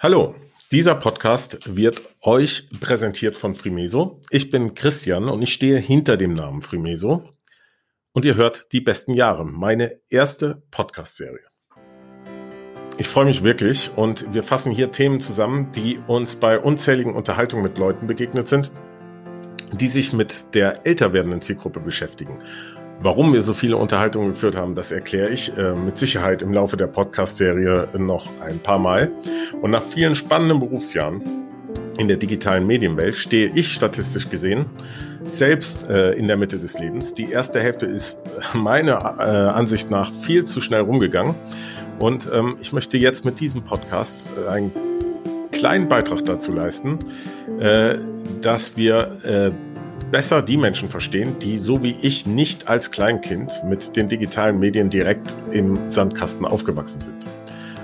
Hallo, dieser Podcast wird euch präsentiert von Frimeso. Ich bin Christian und ich stehe hinter dem Namen Frimeso. Und ihr hört die besten Jahre, meine erste Podcast-Serie. Ich freue mich wirklich und wir fassen hier Themen zusammen, die uns bei unzähligen Unterhaltungen mit Leuten begegnet sind, die sich mit der älter werdenden Zielgruppe beschäftigen Warum wir so viele Unterhaltungen geführt haben, das erkläre ich äh, mit Sicherheit im Laufe der Podcast-Serie noch ein paar Mal. Und nach vielen spannenden Berufsjahren in der digitalen Medienwelt stehe ich statistisch gesehen selbst äh, in der Mitte des Lebens. Die erste Hälfte ist meiner äh, Ansicht nach viel zu schnell rumgegangen. Und ähm, ich möchte jetzt mit diesem Podcast äh, einen kleinen Beitrag dazu leisten, äh, dass wir äh, besser die Menschen verstehen, die so wie ich nicht als Kleinkind mit den digitalen Medien direkt im Sandkasten aufgewachsen sind.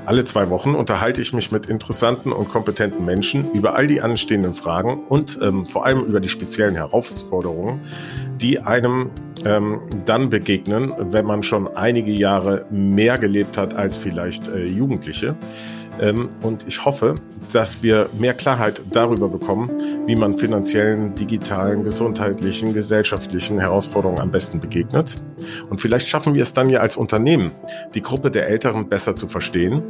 Alle zwei Wochen unterhalte ich mich mit interessanten und kompetenten Menschen über all die anstehenden Fragen und ähm, vor allem über die speziellen Herausforderungen, die einem ähm, dann begegnen, wenn man schon einige Jahre mehr gelebt hat als vielleicht äh, Jugendliche. Ähm, und ich hoffe, dass wir mehr Klarheit darüber bekommen, wie man finanziellen, digitalen, gesundheitlichen, gesellschaftlichen Herausforderungen am besten begegnet. Und vielleicht schaffen wir es dann ja als Unternehmen, die Gruppe der Älteren besser zu verstehen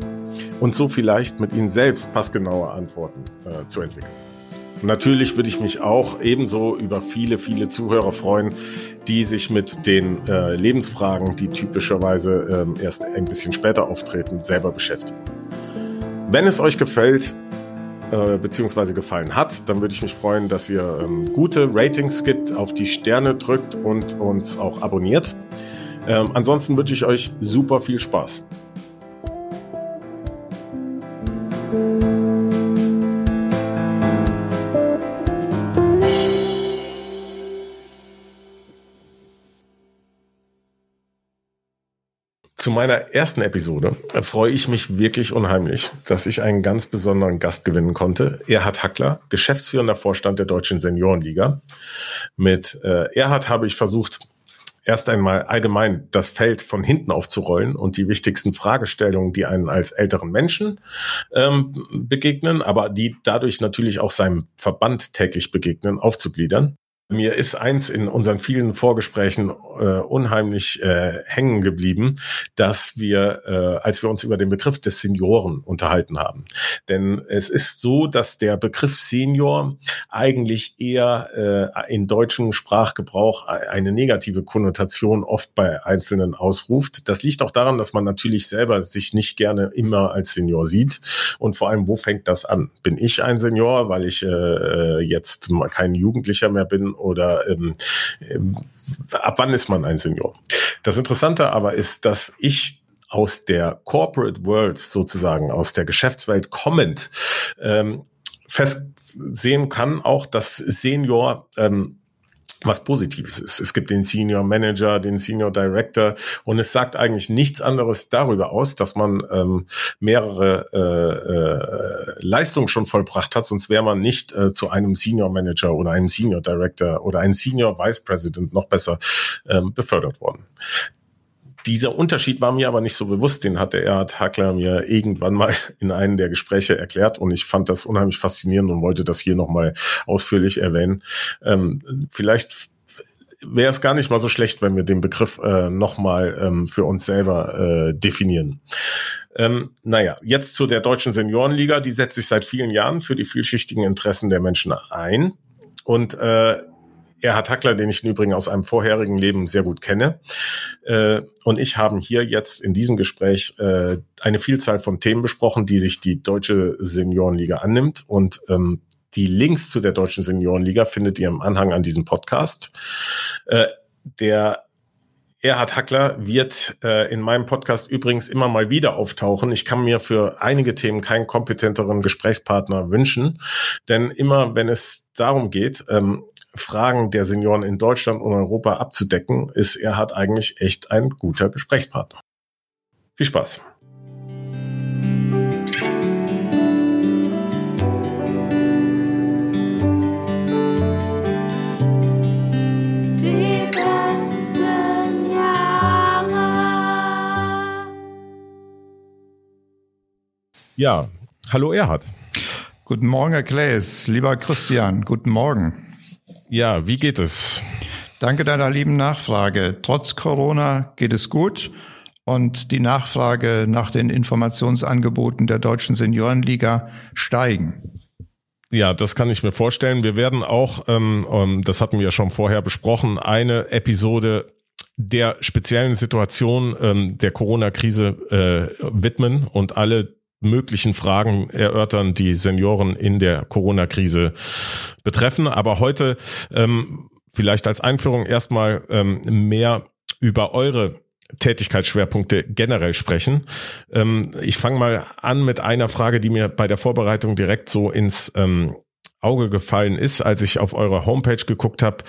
und so vielleicht mit ihnen selbst passgenaue Antworten äh, zu entwickeln. Natürlich würde ich mich auch ebenso über viele, viele Zuhörer freuen, die sich mit den äh, Lebensfragen, die typischerweise ähm, erst ein bisschen später auftreten, selber beschäftigen. Wenn es euch gefällt, äh, beziehungsweise gefallen hat, dann würde ich mich freuen, dass ihr ähm, gute Ratings gibt, auf die Sterne drückt und uns auch abonniert. Ähm, ansonsten wünsche ich euch super viel Spaß. Meiner ersten Episode freue ich mich wirklich unheimlich, dass ich einen ganz besonderen Gast gewinnen konnte. Erhard Hackler, geschäftsführender Vorstand der Deutschen Seniorenliga. Mit äh, Erhard habe ich versucht, erst einmal allgemein das Feld von hinten aufzurollen und die wichtigsten Fragestellungen, die einen als älteren Menschen ähm, begegnen, aber die dadurch natürlich auch seinem Verband täglich begegnen, aufzugliedern. Mir ist eins in unseren vielen Vorgesprächen äh, unheimlich äh, hängen geblieben, dass wir, äh, als wir uns über den Begriff des Senioren unterhalten haben. Denn es ist so, dass der Begriff Senior eigentlich eher äh, in deutschem Sprachgebrauch eine negative Konnotation oft bei Einzelnen ausruft. Das liegt auch daran, dass man natürlich selber sich nicht gerne immer als Senior sieht. Und vor allem, wo fängt das an? Bin ich ein Senior, weil ich äh, jetzt kein Jugendlicher mehr bin oder ähm, ähm, ab wann ist man ein Senior? Das Interessante aber ist, dass ich aus der Corporate World sozusagen, aus der Geschäftswelt kommend, ähm, festsehen kann, auch dass Senior ähm, was Positives ist. Es gibt den Senior Manager, den Senior Director und es sagt eigentlich nichts anderes darüber aus, dass man ähm, mehrere äh, äh, Leistungen schon vollbracht hat, sonst wäre man nicht äh, zu einem Senior Manager oder einem Senior Director oder einem Senior Vice President noch besser ähm, befördert worden. Dieser Unterschied war mir aber nicht so bewusst, den hatte Erhard Hackler mir irgendwann mal in einem der Gespräche erklärt und ich fand das unheimlich faszinierend und wollte das hier nochmal ausführlich erwähnen. Ähm, vielleicht wäre es gar nicht mal so schlecht, wenn wir den Begriff äh, nochmal ähm, für uns selber äh, definieren. Ähm, naja, jetzt zu der Deutschen Seniorenliga. Die setzt sich seit vielen Jahren für die vielschichtigen Interessen der Menschen ein. Und äh, Erhard Hackler, den ich im Übrigen aus einem vorherigen Leben sehr gut kenne. Äh, und ich haben hier jetzt in diesem Gespräch äh, eine Vielzahl von Themen besprochen, die sich die Deutsche Seniorenliga annimmt. Und ähm, die Links zu der Deutschen Seniorenliga findet ihr im Anhang an diesem Podcast. Äh, der Erhard Hackler wird äh, in meinem Podcast übrigens immer mal wieder auftauchen. Ich kann mir für einige Themen keinen kompetenteren Gesprächspartner wünschen, denn immer wenn es darum geht, ähm, Fragen der Senioren in Deutschland und Europa abzudecken, ist Erhard eigentlich echt ein guter Gesprächspartner. Viel Spaß! Ja, Hallo Erhard. Guten Morgen, Herr Klaes. Lieber Christian, guten Morgen. Ja, wie geht es? Danke deiner lieben Nachfrage. Trotz Corona geht es gut und die Nachfrage nach den Informationsangeboten der Deutschen Seniorenliga steigen. Ja, das kann ich mir vorstellen. Wir werden auch, ähm, das hatten wir ja schon vorher besprochen, eine Episode der speziellen Situation ähm, der Corona-Krise äh, widmen und alle möglichen Fragen erörtern, die Senioren in der Corona-Krise betreffen. Aber heute ähm, vielleicht als Einführung erstmal ähm, mehr über eure Tätigkeitsschwerpunkte generell sprechen. Ähm, ich fange mal an mit einer Frage, die mir bei der Vorbereitung direkt so ins ähm, Auge gefallen ist, als ich auf eure Homepage geguckt habe.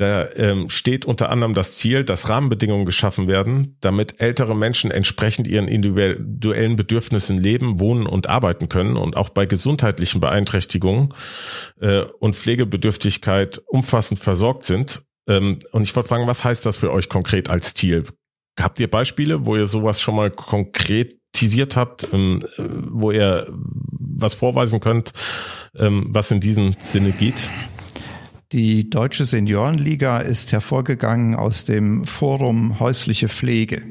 Da ähm, steht unter anderem das Ziel, dass Rahmenbedingungen geschaffen werden, damit ältere Menschen entsprechend ihren individuellen Bedürfnissen leben, wohnen und arbeiten können und auch bei gesundheitlichen Beeinträchtigungen äh, und Pflegebedürftigkeit umfassend versorgt sind. Ähm, und ich wollte fragen, was heißt das für euch konkret als Ziel? Habt ihr Beispiele, wo ihr sowas schon mal konkretisiert habt, ähm, wo ihr was vorweisen könnt, ähm, was in diesem Sinne geht? Die Deutsche Seniorenliga ist hervorgegangen aus dem Forum häusliche Pflege.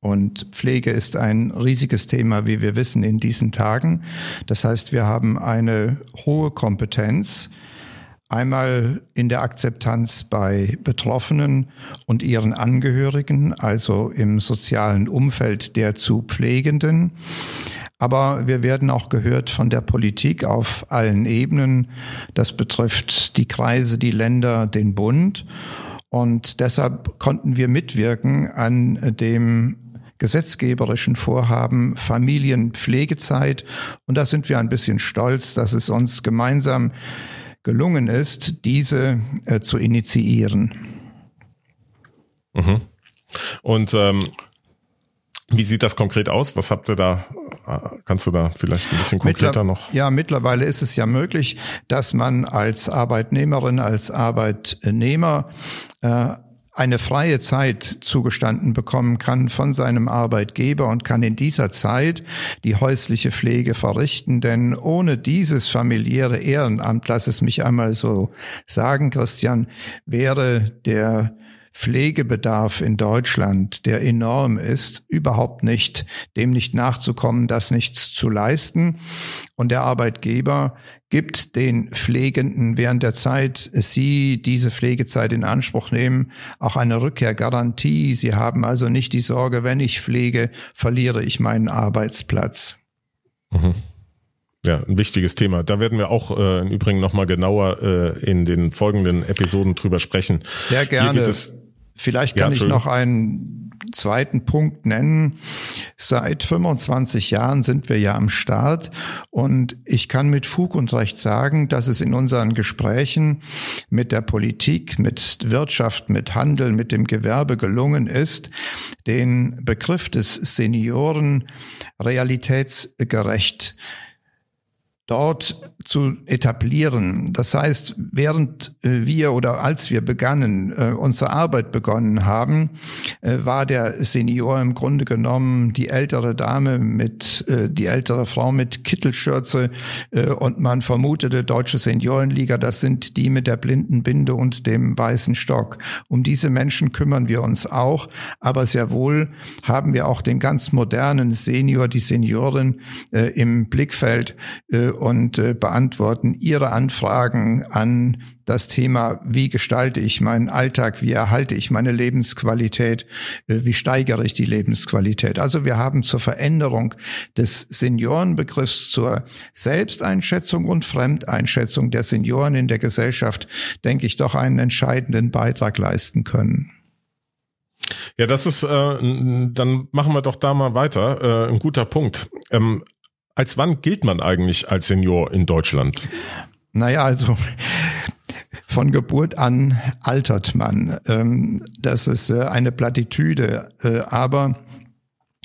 Und Pflege ist ein riesiges Thema, wie wir wissen, in diesen Tagen. Das heißt, wir haben eine hohe Kompetenz Einmal in der Akzeptanz bei Betroffenen und ihren Angehörigen, also im sozialen Umfeld der zu Pflegenden. Aber wir werden auch gehört von der Politik auf allen Ebenen. Das betrifft die Kreise, die Länder, den Bund. Und deshalb konnten wir mitwirken an dem gesetzgeberischen Vorhaben Familienpflegezeit. Und da sind wir ein bisschen stolz, dass es uns gemeinsam gelungen ist, diese äh, zu initiieren. Mhm. Und ähm, wie sieht das konkret aus? Was habt ihr da? Kannst du da vielleicht ein bisschen konkreter Mittler noch? Ja, mittlerweile ist es ja möglich, dass man als Arbeitnehmerin, als Arbeitnehmer äh, eine freie Zeit zugestanden bekommen kann von seinem Arbeitgeber und kann in dieser Zeit die häusliche Pflege verrichten. Denn ohne dieses familiäre Ehrenamt, lass es mich einmal so sagen, Christian, wäre der Pflegebedarf in Deutschland, der enorm ist, überhaupt nicht, dem nicht nachzukommen, das nichts zu leisten. Und der Arbeitgeber gibt den Pflegenden während der Zeit, sie diese Pflegezeit in Anspruch nehmen, auch eine Rückkehrgarantie. Sie haben also nicht die Sorge, wenn ich pflege, verliere ich meinen Arbeitsplatz. Mhm. Ja, ein wichtiges Thema. Da werden wir auch äh, im Übrigen nochmal genauer äh, in den folgenden Episoden drüber sprechen. Sehr gerne. Vielleicht kann ja, ich noch einen zweiten Punkt nennen. Seit 25 Jahren sind wir ja am Start und ich kann mit Fug und Recht sagen, dass es in unseren Gesprächen mit der Politik, mit Wirtschaft, mit Handel, mit dem Gewerbe gelungen ist, den Begriff des Senioren realitätsgerecht dort zu etablieren. Das heißt, während äh, wir oder als wir begannen, äh, unsere Arbeit begonnen haben, äh, war der Senior im Grunde genommen die ältere Dame mit, die ältere Frau mit Kittelschürze und man vermutete Deutsche Seniorenliga, das sind die mit der blinden Binde und dem weißen Stock. Um diese Menschen kümmern wir uns auch, aber sehr wohl haben wir auch den ganz modernen Senior, die Senioren im Blickfeld und beantworten beantworten Ihre Anfragen an das Thema, wie gestalte ich meinen Alltag, wie erhalte ich meine Lebensqualität, äh, wie steigere ich die Lebensqualität. Also wir haben zur Veränderung des Seniorenbegriffs zur Selbsteinschätzung und Fremdeinschätzung der Senioren in der Gesellschaft, denke ich, doch einen entscheidenden Beitrag leisten können. Ja, das ist, äh, dann machen wir doch da mal weiter. Äh, ein guter Punkt. Ähm, als wann gilt man eigentlich als Senior in Deutschland? Naja, also von Geburt an altert man. Ähm, das ist äh, eine Plattitüde. Äh, aber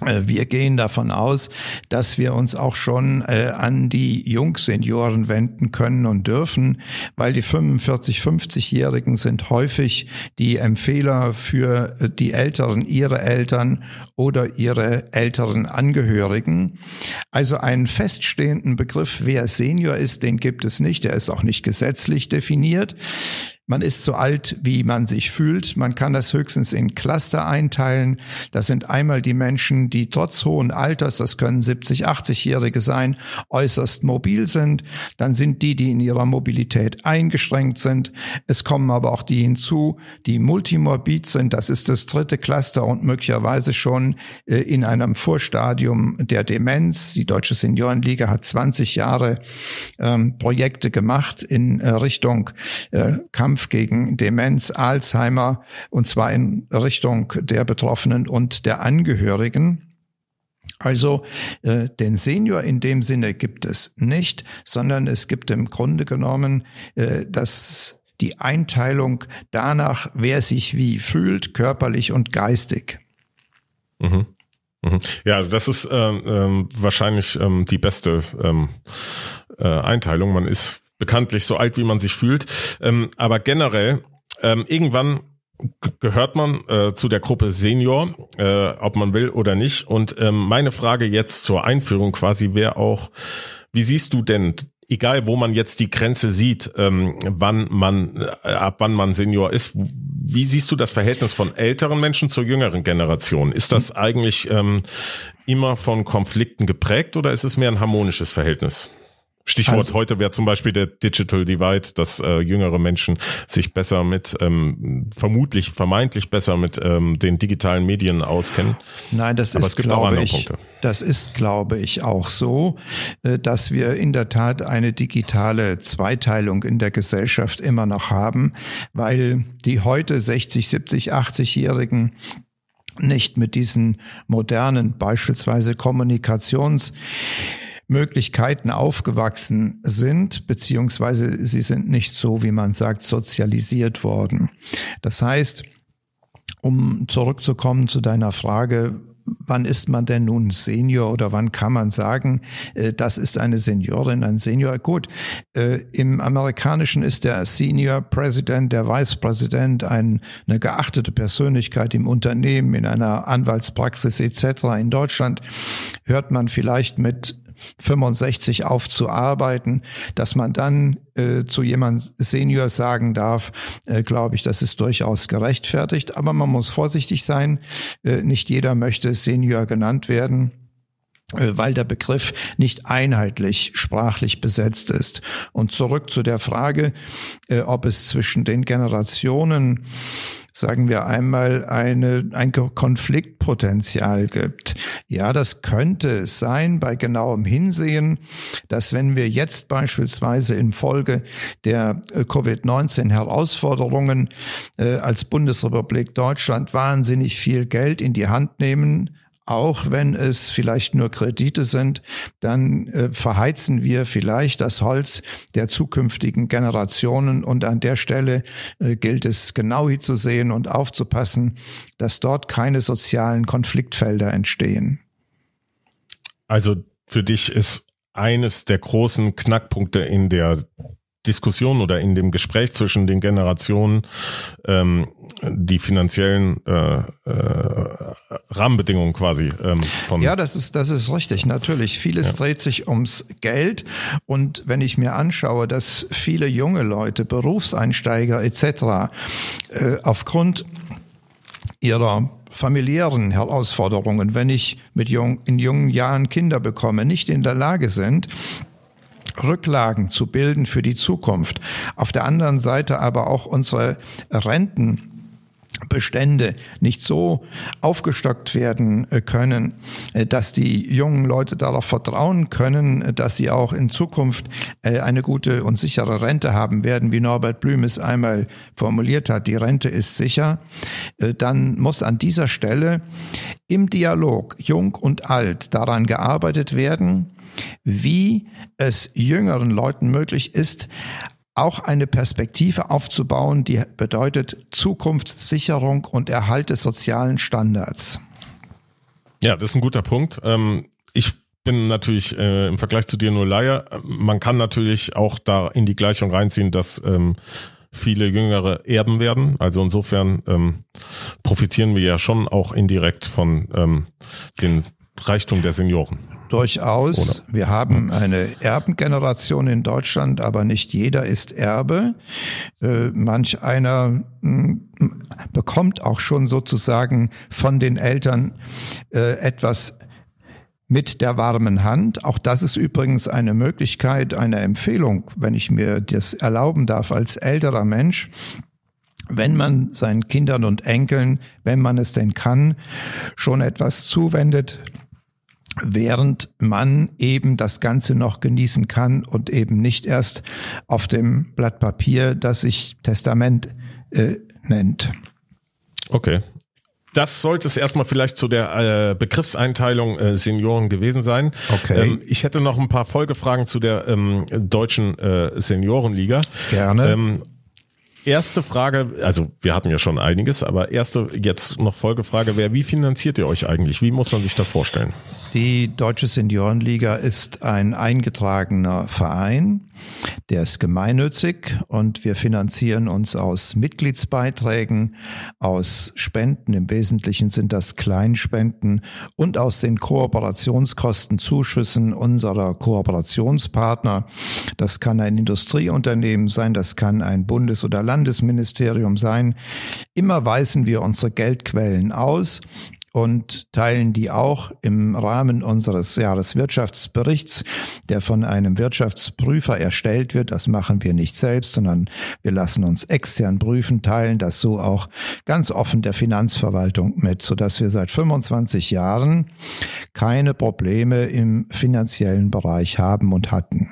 wir gehen davon aus, dass wir uns auch schon äh, an die Jungsenioren wenden können und dürfen, weil die 45, 50-Jährigen sind häufig die Empfehler für äh, die Älteren, ihre Eltern oder ihre älteren Angehörigen. Also einen feststehenden Begriff, wer Senior ist, den gibt es nicht. Der ist auch nicht gesetzlich definiert. Man ist so alt, wie man sich fühlt. Man kann das höchstens in Cluster einteilen. Das sind einmal die Menschen, die trotz hohen Alters, das können 70, 80-Jährige sein, äußerst mobil sind. Dann sind die, die in ihrer Mobilität eingeschränkt sind. Es kommen aber auch die hinzu, die multimorbid sind. Das ist das dritte Cluster und möglicherweise schon äh, in einem Vorstadium der Demenz. Die Deutsche Seniorenliga hat 20 Jahre ähm, Projekte gemacht in äh, Richtung äh, Kampf Kampf gegen Demenz, Alzheimer, und zwar in Richtung der Betroffenen und der Angehörigen. Also äh, den Senior in dem Sinne gibt es nicht, sondern es gibt im Grunde genommen äh, das die Einteilung danach, wer sich wie fühlt, körperlich und geistig. Mhm. Mhm. Ja, das ist ähm, ähm, wahrscheinlich ähm, die beste ähm, äh, Einteilung. Man ist bekanntlich so alt, wie man sich fühlt. Ähm, aber generell, ähm, irgendwann gehört man äh, zu der Gruppe Senior, äh, ob man will oder nicht. Und ähm, meine Frage jetzt zur Einführung quasi wäre auch, wie siehst du denn, egal wo man jetzt die Grenze sieht, ähm, wann man, äh, ab wann man Senior ist, wie siehst du das Verhältnis von älteren Menschen zur jüngeren Generation? Ist das eigentlich ähm, immer von Konflikten geprägt oder ist es mehr ein harmonisches Verhältnis? Stichwort also, heute wäre zum Beispiel der Digital Divide, dass äh, jüngere Menschen sich besser mit, ähm, vermutlich, vermeintlich besser mit ähm, den digitalen Medien auskennen. Nein, das Aber ist, glaube ich, Punkte. das ist, glaube ich, auch so, äh, dass wir in der Tat eine digitale Zweiteilung in der Gesellschaft immer noch haben, weil die heute 60, 70, 80-Jährigen nicht mit diesen modernen, beispielsweise Kommunikations Möglichkeiten aufgewachsen sind, beziehungsweise sie sind nicht so, wie man sagt, sozialisiert worden. Das heißt, um zurückzukommen zu deiner Frage, wann ist man denn nun Senior oder wann kann man sagen, äh, das ist eine Seniorin, ein Senior? Gut, äh, im Amerikanischen ist der Senior President, der Vice President ein, eine geachtete Persönlichkeit im Unternehmen, in einer Anwaltspraxis etc. In Deutschland hört man vielleicht mit 65 aufzuarbeiten, dass man dann äh, zu jemand Senior sagen darf, äh, glaube ich, das ist durchaus gerechtfertigt. Aber man muss vorsichtig sein. Äh, nicht jeder möchte Senior genannt werden äh, weil der Begriff nicht einheitlich sprachlich besetzt ist. Und zurück zu der Frage, äh, ob es zwischen den Generationen sagen wir einmal, eine, ein Konfliktpotenzial gibt. Ja, das könnte es sein bei genauem Hinsehen, dass wenn wir jetzt beispielsweise infolge der äh, Covid-19 Herausforderungen äh, als Bundesrepublik Deutschland wahnsinnig viel Geld in die Hand nehmen, auch wenn es vielleicht nur Kredite sind, dann äh, verheizen wir vielleicht das Holz der zukünftigen Generationen. Und an der Stelle äh, gilt es genau hinzusehen und aufzupassen, dass dort keine sozialen Konfliktfelder entstehen. Also für dich ist eines der großen Knackpunkte in der Diskussion oder in dem Gespräch zwischen den Generationen ähm, die finanziellen äh, äh, Rahmenbedingungen quasi ähm, von ja das ist das ist richtig natürlich vieles ja. dreht sich ums Geld und wenn ich mir anschaue dass viele junge Leute Berufseinsteiger etc äh, aufgrund ihrer familiären Herausforderungen, wenn ich mit jung, in jungen Jahren Kinder bekomme, nicht in der Lage sind, Rücklagen zu bilden für die Zukunft. Auf der anderen Seite aber auch unsere Renten Bestände nicht so aufgestockt werden äh, können, äh, dass die jungen Leute darauf vertrauen können, äh, dass sie auch in Zukunft eine gute und sichere Rente haben werden, wie Norbert Blüm es einmal formuliert hat, die Rente ist sicher, dann muss an dieser Stelle im Dialog jung und alt daran gearbeitet werden, wie es jüngeren Leuten möglich ist, auch eine Perspektive aufzubauen, die bedeutet Zukunftssicherung und Erhalt des sozialen Standards. Ja, das ist ein guter Punkt. Ähm, ich bin natürlich äh, im Vergleich zu dir nur Laie. Man kann natürlich auch da in die Gleichung reinziehen, dass ähm, viele Jüngere erben werden. Also insofern ähm, profitieren wir ja schon auch indirekt von den Reichtum der Senioren. Durchaus. Oder? Wir haben eine Erbengeneration in Deutschland, aber nicht jeder ist Erbe. Äh, manch einer mh, hm, bekommt auch schon sozusagen von den Eltern äh, etwas mit der warmen Hand. Auch das ist übrigens eine Möglichkeit, eine Empfehlung, wenn ich mir das erlauben darf als älterer Mensch. Wenn man seinen Kindern und Enkeln, wenn man es denn kann, schon etwas zuwendet, während man eben das Ganze noch genießen kann und eben nicht erst auf dem Blatt Papier, das sich Testament äh, nennt. Okay, das sollte es erstmal vielleicht zu der äh, Begriffseinteilung äh, Senioren gewesen sein. Okay. Ähm, ich hätte noch ein paar Folgefragen zu der ähm, deutschen äh, Seniorenliga. Gerne. Ähm, erste Frage, also wir hatten ja schon einiges, aber erste jetzt noch Folgefrage wäre, wie finanziert ihr euch eigentlich? Wie muss man sich das vorstellen? Die Deutsche Seniorenliga ist ein eingetragener Verein, der ist gemeinnützig und wir finanzieren uns aus Mitgliedsbeiträgen, aus Spenden, im Wesentlichen sind das Kleinspenden und aus den Kooperationskostenzuschüssen unserer Kooperationspartner. Das kann ein Industrieunternehmen sein, das kann ein Bundes- oder Landesministerium sein. Immer weisen wir unsere Geldquellen aus und teilen die auch im Rahmen unseres Jahreswirtschaftsberichts, der von einem Wirtschaftsprüfer erstellt wird. Das machen wir nicht selbst, sondern wir lassen uns extern prüfen, teilen das so auch ganz offen der Finanzverwaltung mit, sodass wir seit 25 Jahren keine Probleme im finanziellen Bereich haben und hatten.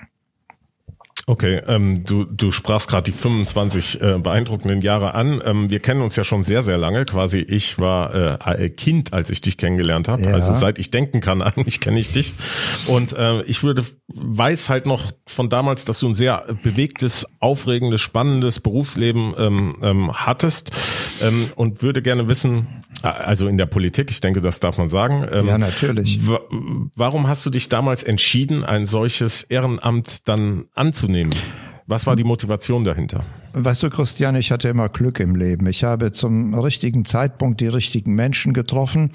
Okay, ähm, du, du sprachst gerade die 25 äh, beeindruckenden Jahre an. Ähm, wir kennen uns ja schon sehr, sehr lange. Quasi ich war äh, Kind, als ich dich kennengelernt habe. Ja. Also seit ich denken kann, eigentlich kenne ich dich. Und äh, ich würde weiß halt noch von damals, dass du ein sehr bewegtes, aufregendes, spannendes Berufsleben ähm, ähm, hattest ähm, und würde gerne wissen, also in der Politik, ich denke, das darf man sagen. Ähm, ja, natürlich. Warum hast du dich damals entschieden, ein solches Ehrenamt dann anzunehmen? Was war die Motivation dahinter? Weißt du, Christian, ich hatte immer Glück im Leben. Ich habe zum richtigen Zeitpunkt die richtigen Menschen getroffen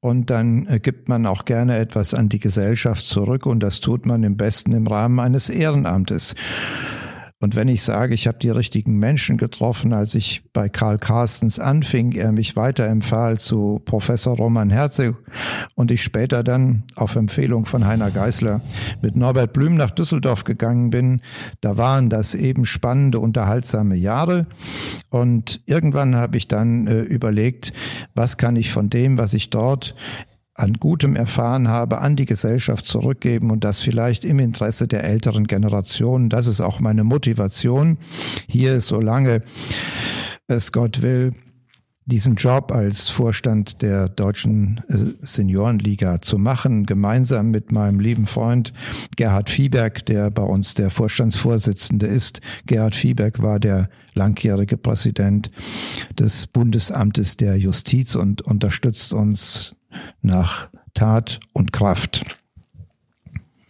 und dann äh, gibt man auch gerne etwas an die Gesellschaft zurück und das tut man im besten im Rahmen eines Ehrenamtes. Und wenn ich sage, ich habe die richtigen Menschen getroffen, als ich bei Karl Carstens anfing, er mich weiterempfahl zu Professor Roman Herzog und ich später dann auf Empfehlung von Heiner Geißler mit Norbert Blüm nach Düsseldorf gegangen bin, da waren das eben spannende, unterhaltsame Jahre. Und irgendwann habe ich dann äh, überlegt, was kann ich von dem, was ich dort an Gutem erfahren habe, an die Gesellschaft zurückgeben und das vielleicht im Interesse der älteren Generation. Das ist auch meine Motivation, hier solange es Gott will, diesen Job als Vorstand der deutschen äh, Seniorenliga zu machen, gemeinsam mit meinem lieben Freund Gerhard Fieberg, der bei uns der Vorstandsvorsitzende ist. Gerhard Fieberg war der langjährige Präsident des Bundesamtes der Justiz und unterstützt uns nach Tat und Kraft.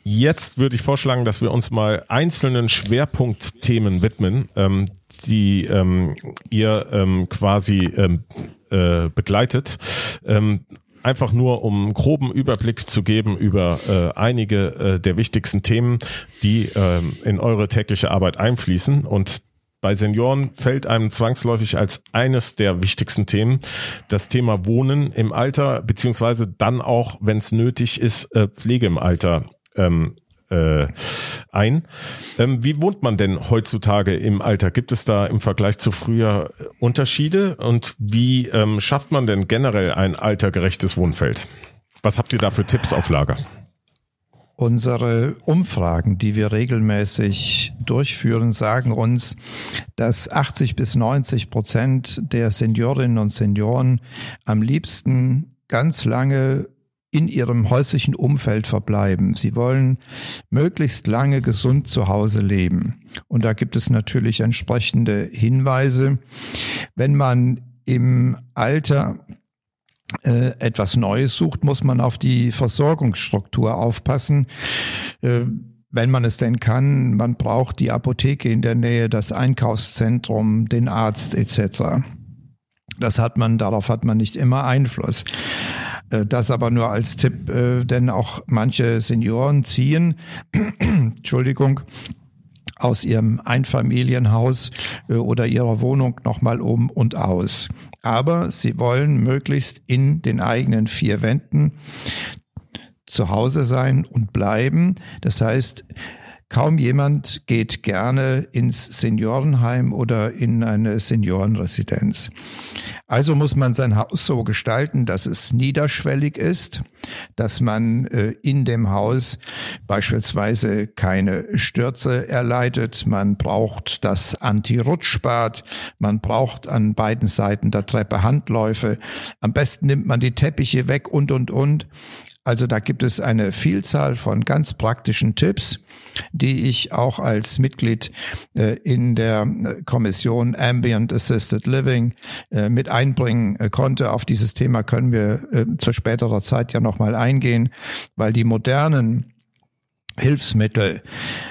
Jetzt würde ich vorschlagen, dass wir uns mal einzelnen Schwerpunktthemen widmen, ähm, die ähm, ihr ähm, quasi ähm, äh, begleitet. Ähm, einfach nur um groben Überblick zu geben über äh, einige äh, der wichtigsten Themen, die ähm, in eure tägliche Arbeit einfließen. Und bei Senioren fällt einem zwangsläufig als eines der wichtigsten Themen das Thema Wohnen im Alter, beziehungsweise dann auch, wenn es nötig ist, äh, Pflege im Alter ähm, äh, ein. Ähm, wie wohnt man denn heutzutage im Alter? Gibt es da im Vergleich zu früher Unterschiede? Und wie ähm, schafft man denn generell ein altergerechtes Wohnfeld? Was habt ihr da für Tipps auf Lager? Unsere Umfragen, die wir regelmäßig durchführen, sagen uns, dass 80 bis 90 Prozent der Seniorinnen und Senioren am liebsten ganz lange in ihrem häuslichen Umfeld verbleiben. Sie wollen möglichst lange gesund zu Hause leben. Und da gibt es natürlich entsprechende Hinweise. Wenn man im Alter etwas Neues sucht, muss man auf die Versorgungsstruktur aufpassen. Äh, wenn man es denn kann, man braucht die Apotheke in der Nähe, das Einkaufszentrum, den Arzt etc. Das hat man, darauf hat man nicht immer Einfluss. Äh, das aber nur als Tipp, äh, denn auch manche Senioren ziehen, Entschuldigung, aus ihrem Einfamilienhaus äh, oder ihrer Wohnung nochmal um und aus. Aber sie wollen möglichst in den eigenen vier Wänden zu Hause sein und bleiben. Das heißt, Kaum jemand geht gerne ins Seniorenheim oder in eine Seniorenresidenz. Also muss man sein Haus so gestalten, dass es niederschwellig ist, dass man äh, in dem Haus beispielsweise keine Stürze erleidet. Man braucht das Anti-Rutschbad. Man braucht an beiden Seiten der Treppe Handläufe. Am besten nimmt man die Teppiche weg und, und, und. Also da gibt es eine Vielzahl von ganz praktischen Tipps, die ich auch als Mitglied äh, in der äh, Kommission Ambient Assisted Living äh, mit einbringen konnte. Auf dieses Thema können wir zu späterer Zeit ja nochmal eingehen, weil die modernen Hilfsmittel,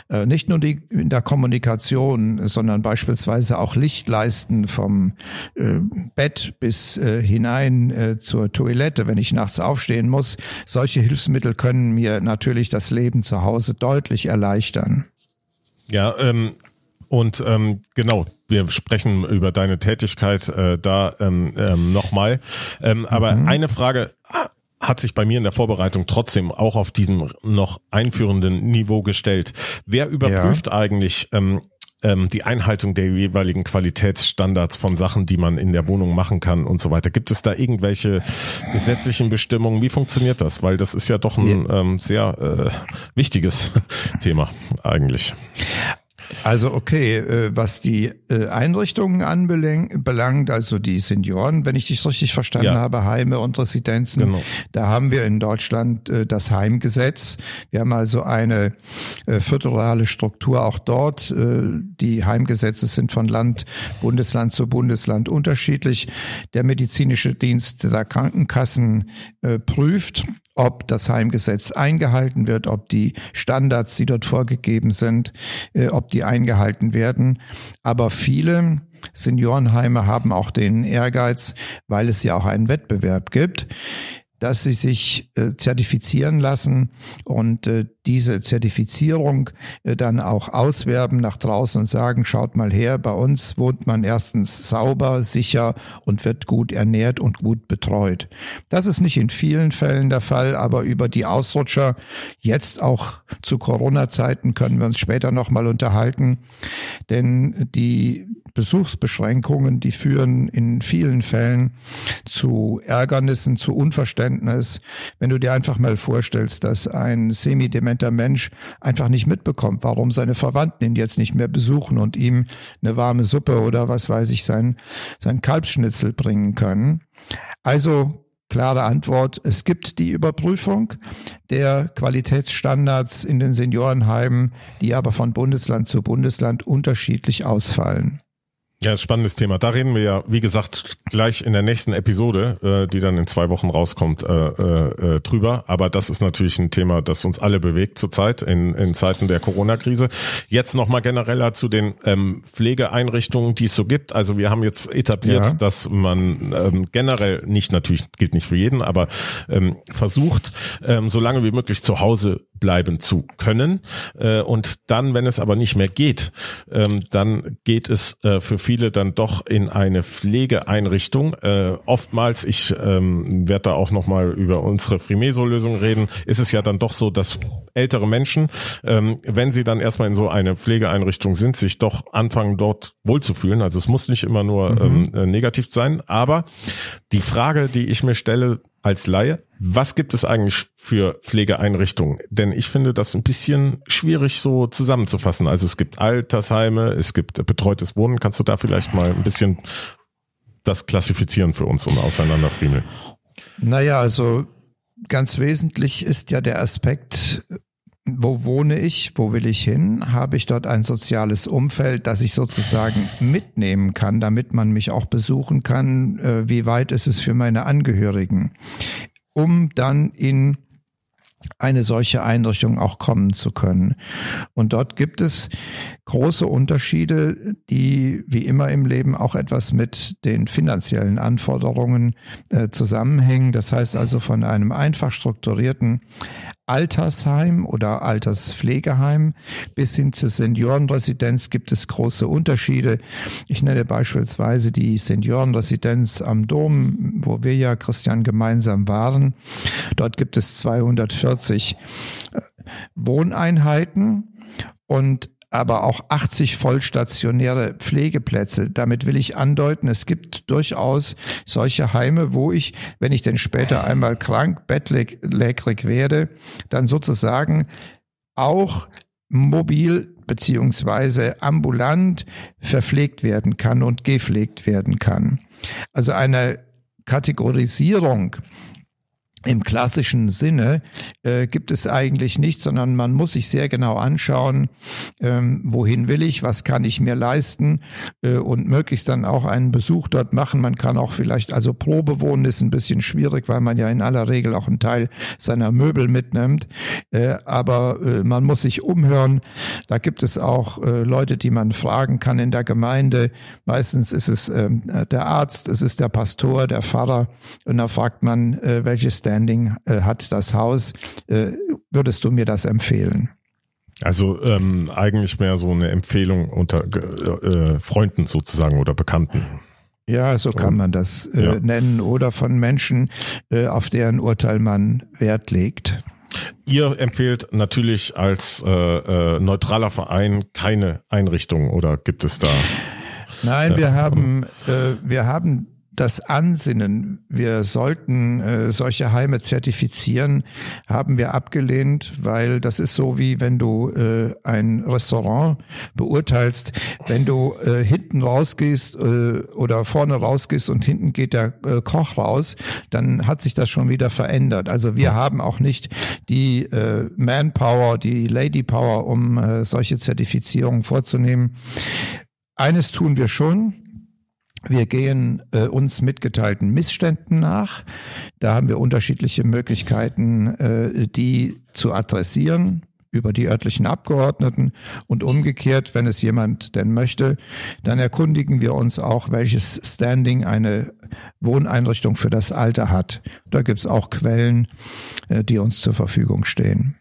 äh, nicht nur die in der Kommunikation, sondern beispielsweise auch Lichtleisten vom äh, Bett bis äh, hinein zur Toilette, wenn ich nachts aufstehen muss. Solche Hilfsmittel können mir natürlich das Leben zu Hause deutlich erleichtern. Ja, ähm, und ähm, genau, wir sprechen über deine Tätigkeit äh, da ähm, ähm, nochmal. Ähm, aber mhm. eine Frage hat sich bei mir in der Vorbereitung trotzdem auch auf diesem noch einführenden Niveau gestellt. Wer überprüft ja. eigentlich ähm, ähm, die Einhaltung der jeweiligen Qualitätsstandards von Sachen, die man in der Wohnung machen kann und so weiter? Gibt es da irgendwelche gesetzlichen Bestimmungen? Wie funktioniert das? Weil das ist ja doch ein ähm, sehr äh, wichtiges Thema eigentlich. Also okay, äh, was die äh, Einrichtungen anbelangt, also die Senioren, wenn ich dich richtig verstanden ja. habe, Heime und Residenzen, genau. da haben wir in Deutschland äh, das Heimgesetz. Wir haben also eine föderale Struktur auch dort. Die Heimgesetze sind von Land, Bundesland zu Bundesland unterschiedlich. Der medizinische Dienst der Krankenkassen prüft ob das Heimgesetz eingehalten wird, ob die Standards, die dort vorgegeben sind, äh, ob die eingehalten werden. Aber viele Seniorenheime haben auch den Ehrgeiz, weil es ja auch einen Wettbewerb gibt, dass sie sich äh, zertifizieren lassen und äh, diese Zertifizierung äh, dann auch auswerben nach draußen und sagen, schaut mal her, bei uns wohnt man erstens sauber, sicher und wird gut ernährt und gut betreut. Das ist nicht in vielen Fällen der Fall, aber über die Ausrutscher, jetzt auch zu Corona-Zeiten, können wir uns später nochmal unterhalten, denn die Besuchsbeschränkungen, die führen in vielen Fällen zu Ärgernissen, zu Unverständnis. Wenn du dir einfach mal vorstellst, dass ein semidementer Mensch einfach nicht mitbekommt, warum seine Verwandten ihn jetzt nicht mehr besuchen und ihm eine warme Suppe oder was weiß ich, sein, sein Kalbsschnitzel bringen können. Also klare Antwort, es gibt die Überprüfung der Qualitätsstandards in den Seniorenheimen, die aber von Bundesland zu Bundesland unterschiedlich ausfallen. Ja, spannendes Thema. Da reden wir ja, wie gesagt, gleich in der nächsten Episode, äh, die dann in zwei Wochen rauskommt, äh, äh, äh, drüber. Aber das ist natürlich ein Thema, das uns alle bewegt zurzeit in, in Zeiten der Corona-Krise. Jetzt nochmal genereller zu den ähm, Pflegeeinrichtungen, die es so gibt. Also wir haben jetzt etabliert, ja. dass man ähm, generell nicht, natürlich gilt nicht für jeden, aber ähm, versucht, ähm, so lange wie möglich zu Hause bleiben zu können. Äh, und dann, wenn es aber nicht mehr geht, ähm, dann geht es äh, für viele dann doch in eine Pflegeeinrichtung. Äh, oftmals, ich ähm, werde da auch nochmal über unsere Frimeso-Lösung reden, ist es ja dann doch so, dass ältere Menschen, ähm, wenn sie dann erstmal in so eine Pflegeeinrichtung sind, sich doch anfangen dort wohlzufühlen. Also es muss nicht immer nur mhm. ähm, äh, negativ sein, aber die Frage, die ich mir stelle, als Laie. Was gibt es eigentlich für Pflegeeinrichtungen? Denn ich finde das ein bisschen schwierig so zusammenzufassen. Also es gibt Altersheime, es gibt betreutes Wohnen. Kannst du da vielleicht mal ein bisschen das klassifizieren für uns und auseinanderfriemeln? Naja, also ganz wesentlich ist ja der Aspekt, wo wohne ich, wo will ich hin, habe ich dort ein soziales Umfeld, das ich sozusagen mitnehmen kann, damit man mich auch besuchen kann, äh, wie weit ist es für meine Angehörigen, um dann in eine solche Einrichtung auch kommen zu können. Und dort gibt es große Unterschiede, die wie immer im Leben auch etwas mit den finanziellen Anforderungen äh, zusammenhängen. Das heißt also von einem einfach strukturierten Altersheim oder Alterspflegeheim bis hin zur Seniorenresidenz gibt es große Unterschiede. Ich nenne beispielsweise die Seniorenresidenz am Dom, wo wir ja, Christian, gemeinsam waren. Dort gibt es 240 äh, Wohneinheiten und aber auch 80 vollstationäre Pflegeplätze. Damit will ich andeuten, es gibt durchaus solche Heime, wo ich, wenn ich denn später einmal krank, bettlägerig werde, dann sozusagen auch mobil beziehungsweise ambulant verpflegt werden kann und gepflegt werden kann. Also eine Kategorisierung im klassischen Sinne äh, gibt es eigentlich nicht, sondern man muss sich sehr genau anschauen, ähm, wohin will ich, was kann ich mir leisten äh, und möglichst dann auch einen Besuch dort machen. Man kann auch vielleicht, also Probe wohnen ist ein bisschen schwierig, weil man ja in aller Regel auch einen Teil seiner Möbel mitnimmt. Äh, aber äh, man muss sich umhören. Da gibt es auch äh, Leute, die man fragen kann in der Gemeinde. Meistens ist es äh, der Arzt, es ist der Pastor, der Pfarrer. Und da fragt man, äh, welches Standing äh, hat das Haus. Äh, würdest du mir das empfehlen? Also ähm, eigentlich mehr so eine Empfehlung unter äh, Freunden sozusagen oder Bekannten. Ja, so kann man das äh, ja. nennen oder von Menschen, äh, auf deren Urteil man Wert legt. Ihr empfehlt natürlich als äh, äh, neutraler Verein keine Einrichtung oder gibt es da? Nein, wir haben äh, wir haben das Ansinnen, wir sollten äh, solche Heime zertifizieren, haben wir abgelehnt, weil das ist so wie wenn du äh, ein Restaurant beurteilst, wenn du äh, hinten rausgehst äh, oder vorne rausgehst und hinten geht der äh, Koch raus, dann hat sich das schon wieder verändert. Also wir haben auch nicht die äh, Manpower, die Lady Power, um äh, solche Zertifizierungen vorzunehmen. Eines tun wir schon, wir gehen äh, uns mitgeteilten Missständen nach. Da haben wir unterschiedliche Möglichkeiten, äh, die zu adressieren über die örtlichen Abgeordneten und umgekehrt, wenn es jemand denn möchte, dann erkundigen wir uns auch, welches Standing eine Wohneinrichtung für das Alter hat. Da gibt's auch Quellen, äh, die uns zur Verfügung stehen.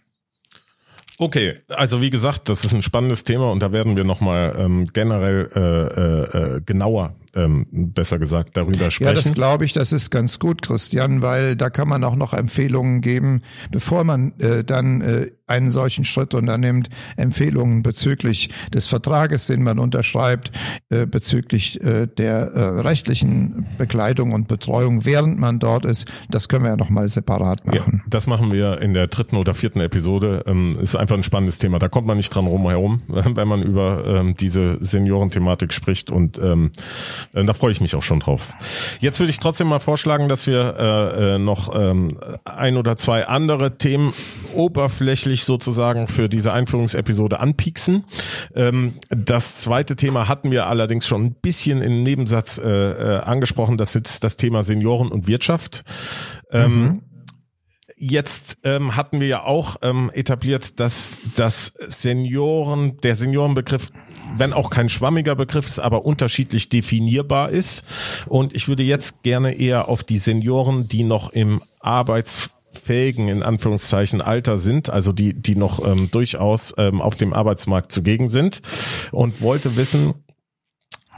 Okay, also wie gesagt, das ist ein spannendes Thema und da werden wir nochmal ähm, generell äh, äh, äh genauer ähm, besser gesagt, darüber sprechen. Ja, das glaube ich, das ist ganz gut, Christian, weil da kann man auch noch Empfehlungen geben, bevor man äh, dann äh, einen solchen Schritt unternimmt, Empfehlungen bezüglich des Vertrages, den man unterschreibt, äh, bezüglich äh, der äh, rechtlichen Begleitung und Betreuung, während man dort ist. Das können wir ja nochmal separat machen. Ja, das machen wir in der dritten oder vierten Episode. Ähm, ist einfach ein spannendes Thema. Da kommt man nicht dran rum herum, wenn man über ähm, diese Seniorenthematik spricht und ähm, äh, da freue ich mich auch schon drauf. Jetzt würde ich trotzdem mal vorschlagen, dass wir äh, äh, noch ähm, ein oder zwei andere Themen oberflächlich sozusagen für diese Einführungsepisode anpieksen. Ähm, das zweite Thema hatten wir allerdings schon ein bisschen im Nebensatz äh, äh, angesprochen. Das ist das Thema Senioren und Wirtschaft. Ähm, mhm. Jetzt ähm, hatten wir ja auch ähm, etabliert, dass das Senioren, der Seniorenbegriff wenn auch kein schwammiger Begriff ist, aber unterschiedlich definierbar ist. Und ich würde jetzt gerne eher auf die Senioren, die noch im arbeitsfähigen, in Anführungszeichen, Alter sind, also die, die noch ähm, durchaus ähm, auf dem Arbeitsmarkt zugegen sind und wollte wissen,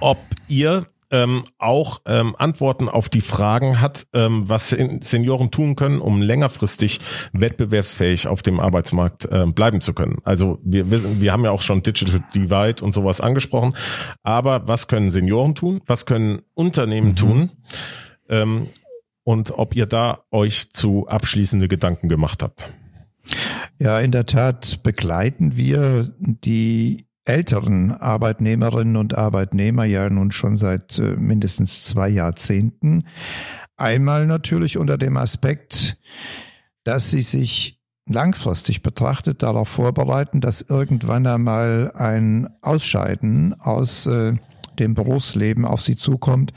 ob ihr ähm, auch ähm, Antworten auf die Fragen hat, ähm, was Senioren tun können, um längerfristig wettbewerbsfähig auf dem Arbeitsmarkt ähm, bleiben zu können. Also wir wissen, wir haben ja auch schon Digital Divide und sowas angesprochen. Aber was können Senioren tun? Was können Unternehmen mhm. tun? Ähm, und ob ihr da euch zu abschließende Gedanken gemacht habt. Ja, in der Tat begleiten wir die älteren Arbeitnehmerinnen und Arbeitnehmer ja nun schon seit äh, mindestens zwei Jahrzehnten. Einmal natürlich unter dem Aspekt, dass sie sich langfristig betrachtet darauf vorbereiten, dass irgendwann einmal ein Ausscheiden aus äh, dem Berufsleben auf sie zukommt.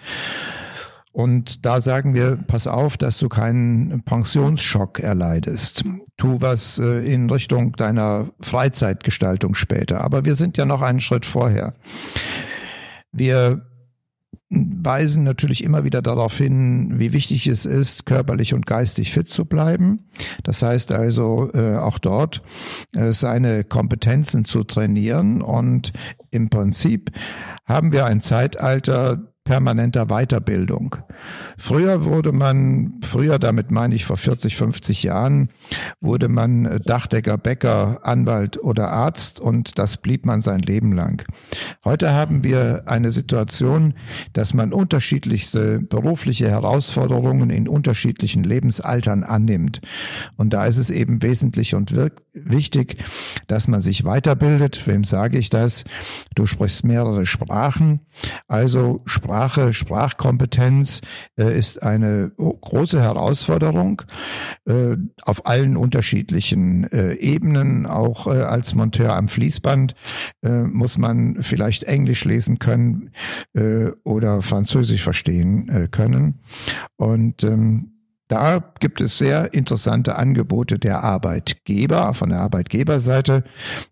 Und da sagen wir, pass auf, dass du keinen Pensionsschock erleidest. Tu was äh, in Richtung deiner Freizeitgestaltung später. Aber wir sind ja noch einen Schritt vorher. Wir weisen natürlich immer wieder darauf hin, wie wichtig es ist, körperlich und geistig fit zu bleiben. Das heißt also äh, auch dort äh, seine Kompetenzen zu trainieren. Und im Prinzip haben wir ein Zeitalter permanenter Weiterbildung. Früher wurde man, früher damit meine ich vor 40, 50 Jahren, wurde man Dachdecker, Bäcker, Anwalt oder Arzt und das blieb man sein Leben lang. Heute haben wir eine Situation, dass man unterschiedlichste berufliche Herausforderungen in unterschiedlichen Lebensaltern annimmt. Und da ist es eben wesentlich und wichtig, dass man sich weiterbildet. Wem sage ich das? Du sprichst mehrere Sprachen, also Sprache, Sprachkompetenz, äh, ist eine große Herausforderung äh, auf allen unterschiedlichen äh, Ebenen. Auch äh, als Monteur am Fließband äh, muss man vielleicht Englisch lesen können äh, oder Französisch verstehen können. Und ähm, da gibt es sehr interessante Angebote der Arbeitgeber, von der Arbeitgeberseite,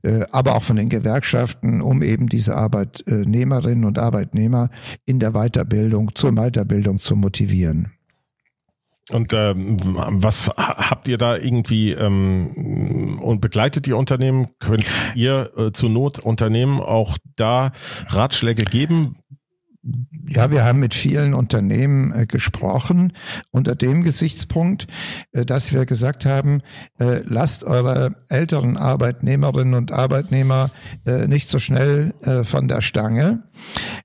äh, aber auch von den Gewerkschaften, um eben diese Arbeitnehmerinnen und Arbeitnehmer in der Weiterbildung, zur Weiterbildung zu motivieren. Und ähm, was habt ihr da irgendwie ähm, und begleitet ihr Unternehmen? Könnt ihr äh, zur Not Unternehmen auch da Ratschläge geben? Ja, wir haben mit vielen Unternehmen äh, gesprochen unter dem Gesichtspunkt, äh, dass wir gesagt haben, äh, lasst eure älteren Arbeitnehmerinnen und Arbeitnehmer äh, nicht so schnell äh, von der Stange.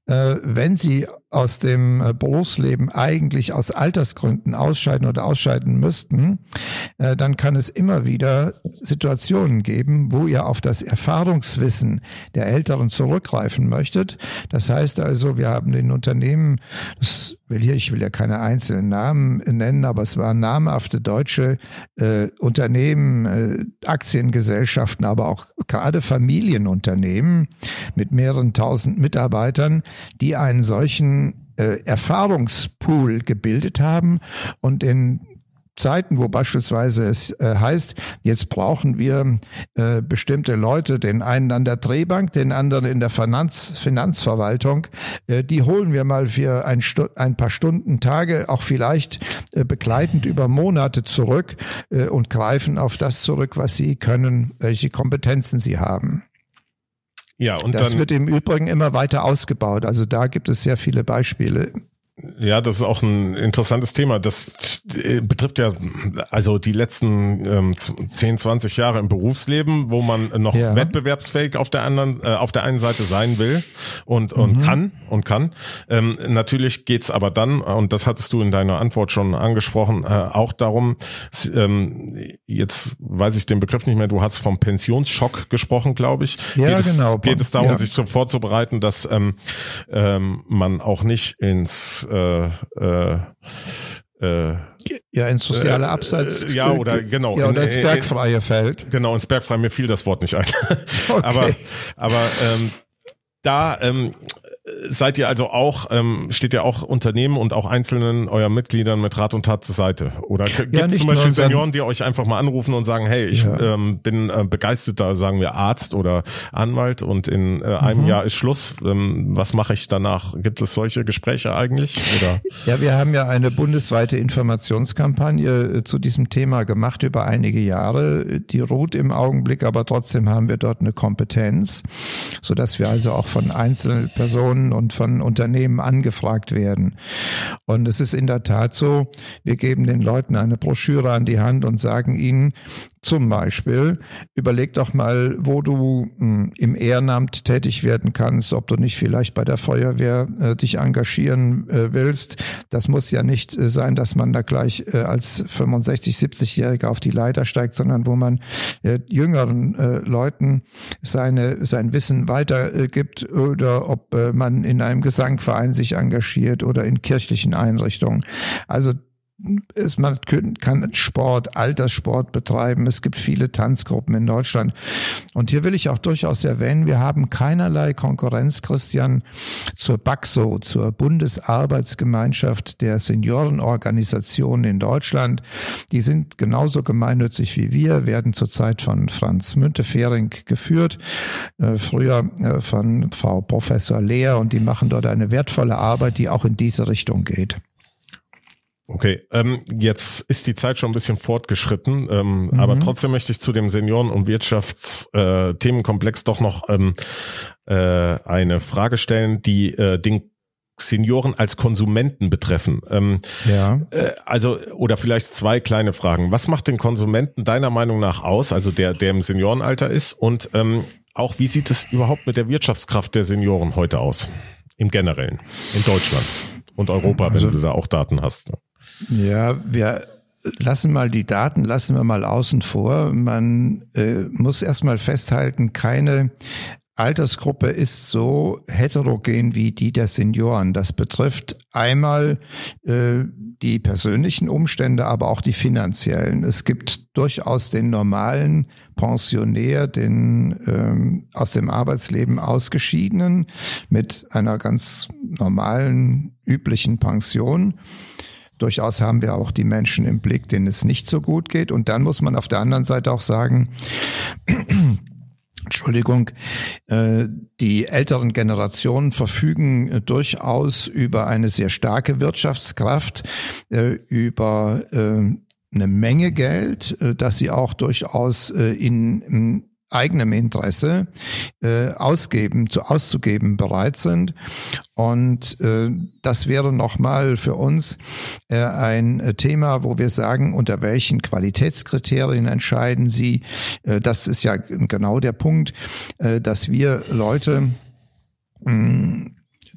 Äh, wenn sie aus dem äh, Berufsleben eigentlich aus Altersgründen ausscheiden oder ausscheiden müssten, äh, dann kann es immer wieder Situationen geben, wo ihr auf das Erfahrungswissen der Älteren zurückgreifen möchtet. Das heißt also, wir haben den Unternehmen, das will hier, ich will ja keine einzelnen Namen nennen, aber es waren namhafte deutsche äh, Unternehmen, äh, Aktiengesellschaften, aber auch gerade Familienunternehmen mit mehreren tausend Mitarbeitern, die einen solchen äh, Erfahrungspool gebildet haben und in Zeiten, wo beispielsweise es äh, heißt, jetzt brauchen wir äh, bestimmte Leute, den einen an der Drehbank, den anderen in der Finanz Finanzverwaltung, äh, die holen wir mal für ein, ein, paar Stunden, Tage, auch vielleicht begleitend über Monate zurück und greifen auf das zurück, was sie können, welche Kompetenzen sie haben. Ja, und das wird im Übrigen immer weiter ausgebaut. Also da gibt es sehr viele Beispiele. Ja, das ist auch ein interessantes Thema. Das äh, betrifft ja also die letzten ähm, 10, 20 Jahre im Berufsleben, wo man noch ja. wettbewerbsfähig auf der anderen, äh, auf der einen Seite sein will und und mhm. kann und kann. Ähm, natürlich geht's aber dann, und das hattest du in deiner Antwort schon angesprochen, äh, auch darum. Ähm, jetzt weiß ich den Begriff nicht mehr. Du hast vom Pensionsschock gesprochen, glaube ich. Ja, geht genau. Es, geht es darum, ja. sich vorzubereiten, dass ähm, ähm, man auch nicht ins äh, äh, äh, ja, ins soziale äh, Abseits. Äh, ja, oder genau. Ja, oder ins bergfreie Feld. Genau, ins bergfreie, mir fiel das Wort nicht ein. Okay. aber aber ähm, da ähm, seid ihr also auch, ähm, steht ihr auch Unternehmen und auch einzelnen euren Mitgliedern mit Rat und Tat zur Seite? Oder gibt es ja, zum Beispiel Senioren, die euch einfach mal anrufen und sagen, hey, ich ja. ähm, bin äh, begeisterter, sagen wir, Arzt oder Anwalt und in äh, einem mhm. Jahr ist Schluss. Ähm, was mache ich danach? Gibt es solche Gespräche eigentlich? Oder? Ja, wir haben ja eine bundesweite Informationskampagne äh, zu diesem Thema gemacht über einige Jahre. Die ruht im Augenblick, aber trotzdem haben wir dort eine Kompetenz, so dass wir also auch von einzelnen Organisationen und von Unternehmen angefragt werden. Und es ist in der Tat so, wir geben den Leuten eine Broschüre an die Hand und sagen ihnen zum Beispiel, überleg doch mal, wo du hm, im Ehrenamt tätig werden kannst, ob du nicht vielleicht bei der Feuerwehr äh, dich engagieren äh, willst. Das muss ja nicht äh, sein, dass man da gleich äh, als 65, 70-Jähriger auf die Leiter steigt, sondern wo man äh, jüngeren äh, Leuten seine, sein Wissen weitergibt oder ob man in einem Gesangverein sich engagiert oder in kirchlichen Einrichtungen. Also es, man kann Sport, Alterssport betreiben. Es gibt viele Tanzgruppen in Deutschland. Und hier will ich auch durchaus erwähnen, wir haben keinerlei Konkurrenz, Christian, zur BAXO, zur Bundesarbeitsgemeinschaft der Seniorenorganisationen in Deutschland. Die sind genauso gemeinnützig wie wir, werden zurzeit von Franz Müntefering geführt, äh, früher äh, von Frau Professor Lehr und die machen dort eine wertvolle Arbeit, die auch in diese Richtung geht. Okay, ähm, jetzt ist die Zeit schon ein bisschen fortgeschritten, ähm, mhm. aber trotzdem möchte ich zu dem Senioren- und Wirtschaftsthemenkomplex äh, doch noch ähm, äh, eine Frage stellen, die äh, den Senioren als Konsumenten betreffen. Ähm, ja. Äh, also oder vielleicht zwei kleine Fragen. Was macht den Konsumenten deiner Meinung nach aus, also der der im Seniorenalter ist und ähm, auch wie sieht es überhaupt mit der Wirtschaftskraft der Senioren heute aus im Generellen in Deutschland und Europa, also, wenn du da auch Daten hast? Ne? Ja, wir lassen mal die Daten, lassen wir mal außen vor. Man äh, muss erstmal festhalten, keine Altersgruppe ist so heterogen wie die der Senioren. Das betrifft einmal äh, die persönlichen Umstände, aber auch die finanziellen. Es gibt durchaus den normalen Pensionär, den ähm, aus dem Arbeitsleben ausgeschiedenen mit einer ganz normalen, üblichen Pension. Durchaus haben wir auch die Menschen im Blick, denen es nicht so gut geht. Und dann muss man auf der anderen Seite auch sagen, Entschuldigung, äh, die älteren Generationen verfügen äh, durchaus über eine sehr starke Wirtschaftskraft, äh, über eine Menge Geld, das sie auch durchaus in eigenem Interesse äh, ausgeben, zu auszugeben bereit sind. Und äh, das wäre nochmal für uns äh, ein Thema, wo wir sagen, unter welchen Qualitätskriterien entscheiden Sie. Äh, das ist ja genau der Punkt, äh, dass wir Leute mh,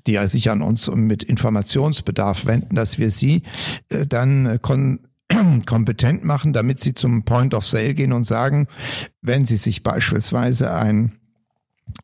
die sich an uns mit Informationsbedarf wenden, dass wir sie äh, dann kon kompetent machen, damit sie zum Point of Sale gehen und sagen, wenn sie sich beispielsweise ein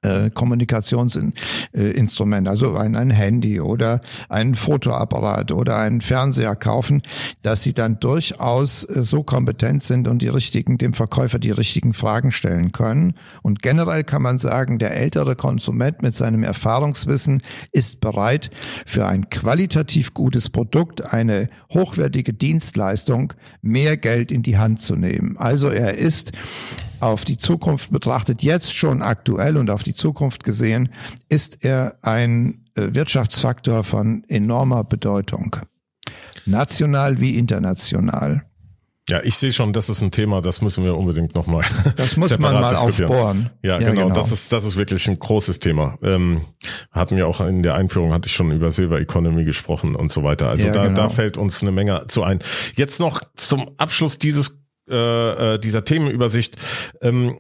äh, Kommunikationsinstrument, also ein, ein Handy oder ein Fotoapparat oder einen Fernseher kaufen, dass sie dann durchaus äh, so kompetent sind und die richtigen, dem Verkäufer die richtigen Fragen stellen können. Und generell kann man sagen, der ältere Konsument mit seinem Erfahrungswissen ist bereit, für ein qualitativ gutes Produkt, eine hochwertige Dienstleistung, mehr Geld in die Hand zu nehmen. Also er ist auf die Zukunft betrachtet, jetzt schon aktuell und auf die Zukunft gesehen, ist er ein äh, Wirtschaftsfaktor von enormer Bedeutung. National wie international. Ja, ich sehe schon, das ist ein Thema, das müssen wir unbedingt nochmal. Das muss man mal aufbohren. Ja, ja genau, genau, Das ist das ist wirklich ein großes Thema. Ähm, hatten wir auch in der Einführung hatte ich schon über Silver Economy gesprochen und so weiter. Also ja, da, genau. da fällt uns eine Menge zu ein. Jetzt noch zum Abschluss dieses äh, äh, dieser Themenübersicht ähm,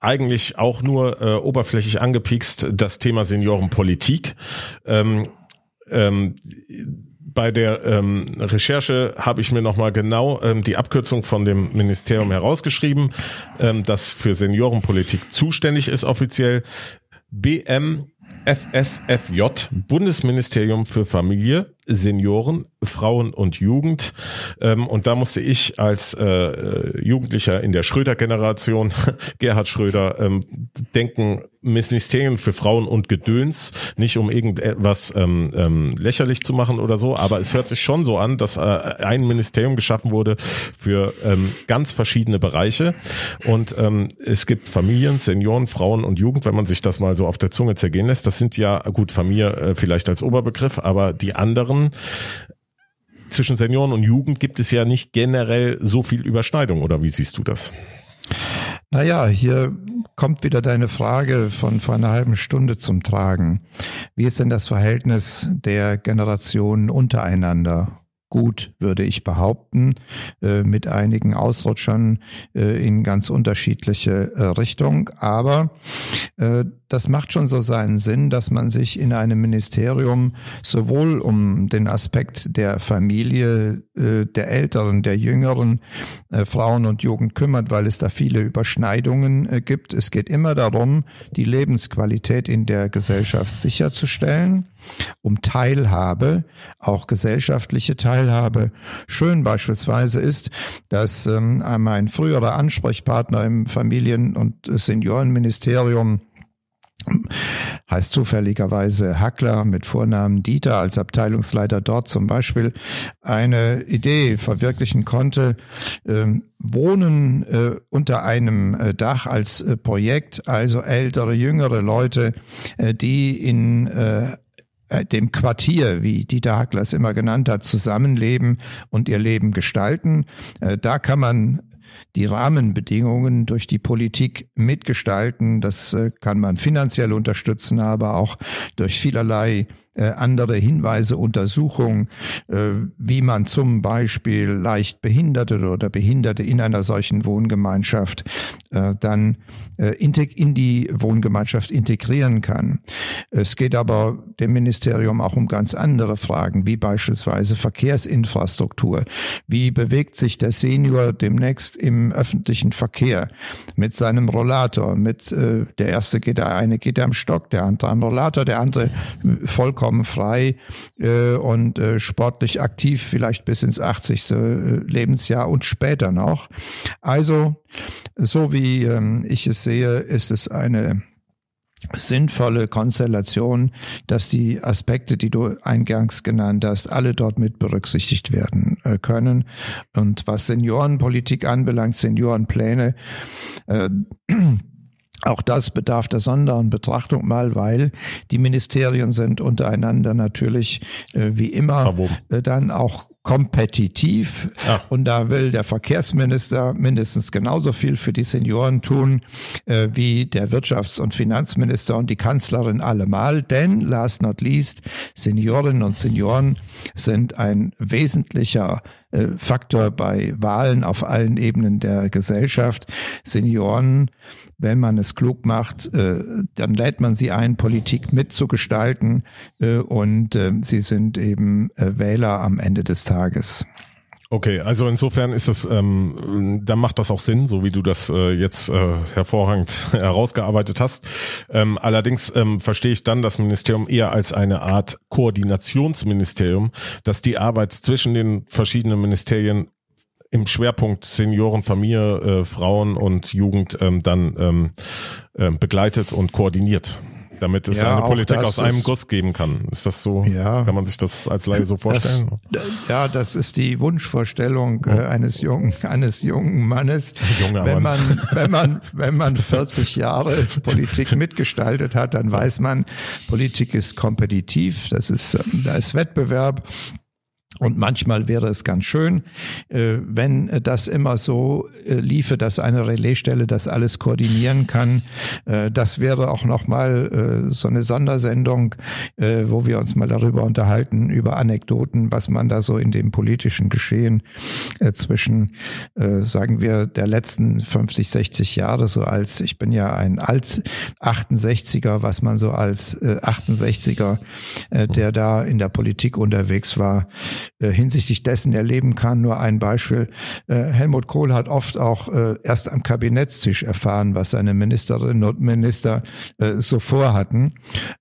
eigentlich auch nur äh, oberflächlich angepikst das Thema Seniorenpolitik. Ähm, ähm, bei der ähm, Recherche habe ich mir nochmal genau ähm, die Abkürzung von dem Ministerium herausgeschrieben, ähm, das für Seniorenpolitik zuständig ist offiziell. BM FSFJ, Bundesministerium für Familie, Senioren, Frauen und Jugend. Ähm, und da musste ich als äh, Jugendlicher in der Schröder-Generation, Gerhard Schröder, ähm, denken, Ministerien für Frauen und Gedöns, nicht um irgendetwas ähm, ähm, lächerlich zu machen oder so, aber es hört sich schon so an, dass äh, ein Ministerium geschaffen wurde für ähm, ganz verschiedene Bereiche. Und ähm, es gibt Familien, Senioren, Frauen und Jugend, wenn man sich das mal so auf der Zunge zergehen lässt. Das sind ja, gut, Familie äh, vielleicht als Oberbegriff, aber die anderen zwischen Senioren und Jugend gibt es ja nicht generell so viel Überschneidung, oder wie siehst du das? Naja, hier kommt wieder deine Frage von vor einer halben Stunde zum Tragen. Wie ist denn das Verhältnis der Generationen untereinander? Gut, würde ich behaupten, äh, mit einigen Ausrutschern äh, in ganz unterschiedliche äh, Richtung. Aber das macht schon so seinen Sinn, dass man sich in einem Ministerium sowohl um den Aspekt der Familie, der Älteren, der Jüngeren, Frauen und Jugend kümmert, weil es da viele Überschneidungen gibt. Es geht immer darum, die Lebensqualität in der Gesellschaft sicherzustellen. Um Teilhabe, auch gesellschaftliche Teilhabe. Schön beispielsweise ist, dass ähm, mein früherer Ansprechpartner im Familien- und Seniorenministerium heißt zufälligerweise Hackler mit Vornamen Dieter als Abteilungsleiter dort zum Beispiel eine Idee verwirklichen konnte, äh, Wohnen äh, unter einem äh, Dach als äh, Projekt, also ältere, jüngere Leute, äh, die in äh, dem Quartier, wie Dieter Hackler immer genannt hat, zusammenleben und ihr Leben gestalten. Da kann man die Rahmenbedingungen durch die Politik mitgestalten. Das äh, kann man finanziell unterstützen, aber auch durch vielerlei äh, andere Hinweise, Untersuchungen, äh, wie man zum Beispiel leicht Behinderte oder Behinderte in einer solchen Wohngemeinschaft äh, dann in die Wohngemeinschaft integrieren kann. Es geht aber dem Ministerium auch um ganz andere Fragen, wie beispielsweise Verkehrsinfrastruktur. Wie bewegt sich der Senior demnächst im öffentlichen Verkehr mit seinem Rollator? Mit der erste geht der eine geht am Stock, der andere am Rollator, der andere vollkommen vollkommen frei äh, und äh, sportlich aktiv, vielleicht bis ins 80. Äh, Lebensjahr und später noch. Also, so wie ähm, ich es sehe, ist es eine sinnvolle Konstellation, dass die Aspekte, die du eingangs genannt hast, alle dort mit berücksichtigt werden äh, können. Und was Seniorenpolitik anbelangt, Seniorenpläne, äh, auch das bedarf der sonderen Betrachtung mal, weil die Ministerien sind untereinander natürlich äh, wie immer äh, dann auch kompetitiv. Ja. Und da will der Verkehrsminister mindestens genauso viel für die Senioren tun äh, wie der Wirtschafts- und Finanzminister und die Kanzlerin allemal. Denn, last not least, Seniorinnen und Senioren sind ein wesentlicher Faktor bei Wahlen auf allen Ebenen der Gesellschaft. Senioren wenn man es klug macht, äh, dann lädt man sie ein, Politik mitzugestalten äh, und äh, sie sind eben äh, Wähler am Ende des Tages. Okay, also insofern ist das, ähm, dann macht das auch Sinn, so wie du das äh, jetzt äh, hervorragend herausgearbeitet hast. Ähm, allerdings ähm, verstehe ich dann das Ministerium eher als eine Art Koordinationsministerium, das die Arbeit zwischen den verschiedenen Ministerien im Schwerpunkt Senioren, Familie, äh, Frauen und Jugend ähm, dann ähm, äh, begleitet und koordiniert damit es ja, eine Politik aus einem Guss geben kann. Ist das so? Ja. Kann man sich das als Laie so vorstellen? Das, ja, das ist die Wunschvorstellung äh, eines jungen, eines jungen Mannes. Junger wenn Mann. man, wenn man, wenn man 40 Jahre Politik mitgestaltet hat, dann weiß man, Politik ist kompetitiv. Das ist, ähm, da ist Wettbewerb. Und manchmal wäre es ganz schön, äh, wenn das immer so äh, liefe, dass eine Relaisstelle das alles koordinieren kann. Äh, das wäre auch nochmal so eine Sondersendung, wo wir uns mal darüber unterhalten, über Anekdoten, was man da so in dem politischen Geschehen zwischen, sagen wir, der letzten 50, 60 Jahre so als, ich bin ja ein als 68er, was man so als 68er, der da in der Politik unterwegs war, äh, hinsichtlich dessen erleben kann. Nur ein Beispiel. Äh, Helmut Kohl hat oft auch äh, erst am Kabinettstisch erfahren, was seine Ministerinnen und Minister so vorhatten.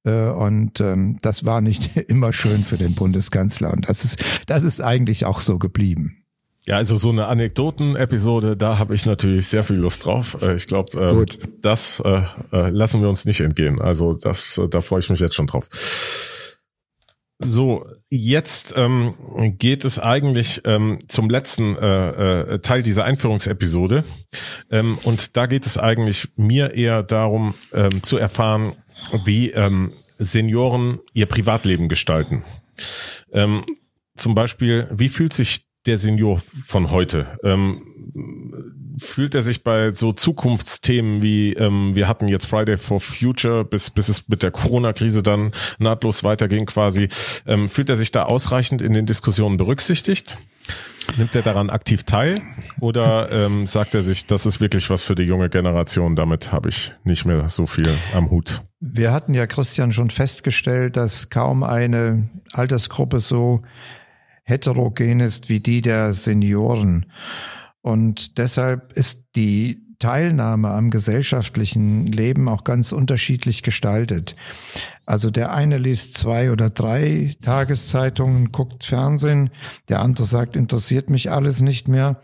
Und ähm, das war nicht immer schön für den Bundeskanzler. Und das ist, das ist eigentlich auch so geblieben. Ja, also so eine Anekdoten-Episode, da habe ich natürlich sehr viel Lust drauf. Ich glaube, ähm, das äh, lassen wir uns nicht entgehen. Also das, da freue ich mich jetzt schon drauf. So, jetzt ähm, geht es eigentlich ähm, zum letzten äh, äh, Teil dieser Einführungsepisode. Ähm, und da geht es eigentlich mir eher darum ähm, zu erfahren, wie ähm, Senioren ihr Privatleben gestalten. Ähm, zum Beispiel, wie fühlt sich der Senior von heute? Ähm, fühlt er sich bei so Zukunftsthemen wie ähm, wir hatten jetzt Friday for Future, bis, bis es mit der Corona-Krise dann nahtlos weiterging quasi, ähm, fühlt er sich da ausreichend in den Diskussionen berücksichtigt? Nimmt er daran aktiv teil oder ähm, sagt er sich, das ist wirklich was für die junge Generation, damit habe ich nicht mehr so viel am Hut? Wir hatten ja, Christian, schon festgestellt, dass kaum eine Altersgruppe so heterogen ist wie die der Senioren. Und deshalb ist die Teilnahme am gesellschaftlichen Leben auch ganz unterschiedlich gestaltet. Also der eine liest zwei oder drei Tageszeitungen, guckt Fernsehen, der andere sagt, interessiert mich alles nicht mehr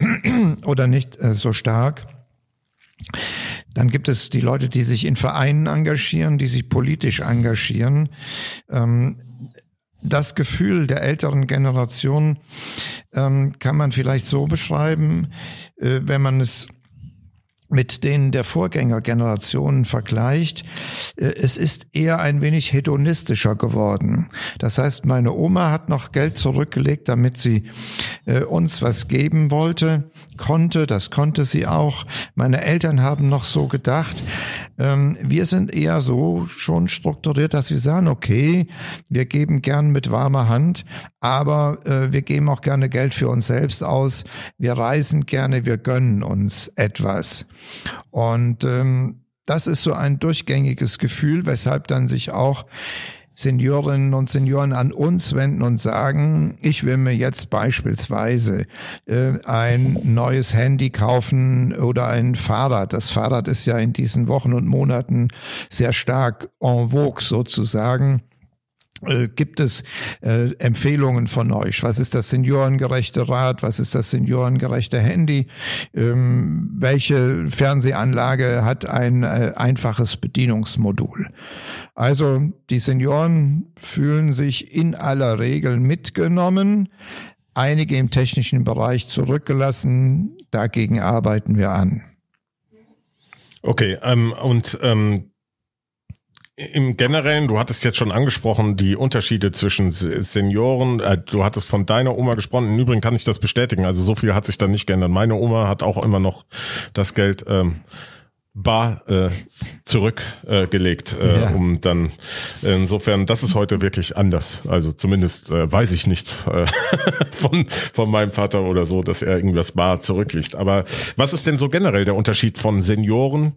oder nicht äh, so stark. Dann gibt es die Leute, die sich in Vereinen engagieren, die sich politisch engagieren. Ähm, das Gefühl der älteren Generation ähm, kann man vielleicht so beschreiben, äh, wenn man es mit denen der Vorgängergenerationen vergleicht, äh, es ist eher ein wenig hedonistischer geworden. Das heißt, meine Oma hat noch Geld zurückgelegt, damit sie äh, uns was geben wollte, konnte, das konnte sie auch. Meine Eltern haben noch so gedacht. Ähm, wir sind eher so schon strukturiert, dass wir sagen, okay, wir geben gern mit warmer Hand, aber äh, wir geben auch gerne Geld für uns selbst aus. Wir reisen gerne, wir gönnen uns etwas. Und ähm, das ist so ein durchgängiges Gefühl, weshalb dann sich auch Seniorinnen und Senioren an uns wenden und sagen, ich will mir jetzt beispielsweise äh, ein neues Handy kaufen oder ein Fahrrad. Das Fahrrad ist ja in diesen Wochen und Monaten sehr stark en vogue sozusagen. Äh, gibt es äh, Empfehlungen von euch? Was ist das seniorengerechte Rad? Was ist das seniorengerechte Handy? Ähm, welche Fernsehanlage hat ein äh, einfaches Bedienungsmodul? Also die Senioren fühlen sich in aller Regel mitgenommen, einige im technischen Bereich zurückgelassen. Dagegen arbeiten wir an. Okay, ähm, und ähm, im Generellen, du hattest jetzt schon angesprochen, die Unterschiede zwischen Senioren, äh, du hattest von deiner Oma gesprochen, im Übrigen kann ich das bestätigen, also so viel hat sich da nicht geändert. Meine Oma hat auch immer noch das Geld ähm, bar äh, zurückgelegt, äh, ja. um dann insofern, das ist heute wirklich anders. Also zumindest äh, weiß ich nicht äh, von, von meinem Vater oder so, dass er irgendwas bar zurücklegt. Aber was ist denn so generell der Unterschied von Senioren?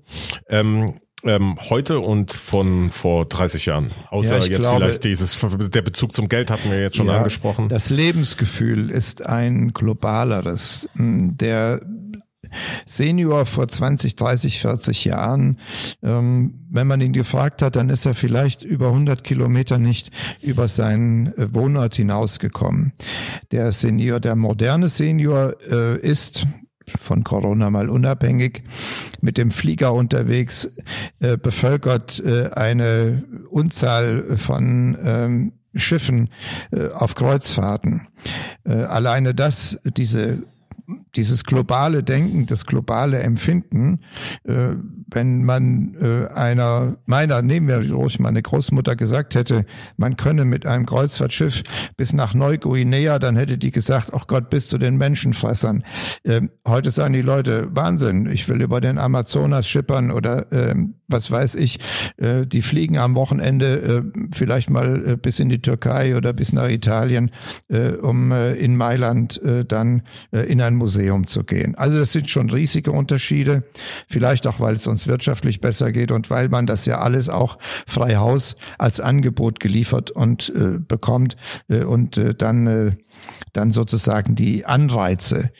Ähm, ähm, heute und von vor 30 Jahren. Außer ja, jetzt glaube, vielleicht dieses, der Bezug zum Geld hatten wir jetzt schon ja, angesprochen. Das Lebensgefühl ist ein globaleres. Der Senior vor 20, 30, 40 Jahren, ähm, wenn man ihn gefragt hat, dann ist er vielleicht über 100 Kilometer nicht über seinen äh, Wohnort hinausgekommen. Der Senior, der moderne Senior äh, ist von Corona mal unabhängig, mit dem Flieger unterwegs, äh, bevölkert äh, eine Unzahl von ähm, Schiffen äh, auf Kreuzfahrten. Äh, alleine das, diese dieses globale Denken, das globale Empfinden, äh, wenn man äh, einer meiner, nehmen wir ruhig meine Großmutter gesagt hätte, man könne mit einem Kreuzfahrtschiff bis nach Neuguinea, dann hätte die gesagt, ach Gott, bis zu den Menschenfressern. Äh, heute sagen die Leute, Wahnsinn, ich will über den Amazonas schippern oder äh, was weiß ich, äh, die fliegen am Wochenende äh, vielleicht mal äh, bis in die Türkei oder bis nach Italien, äh, um äh, in Mailand äh, dann äh, in ein Museum zu gehen. Also das sind schon riesige Unterschiede, vielleicht auch, weil es uns wirtschaftlich besser geht und weil man das ja alles auch frei Haus als Angebot geliefert und äh, bekommt äh, und äh, dann, äh, dann sozusagen die Anreize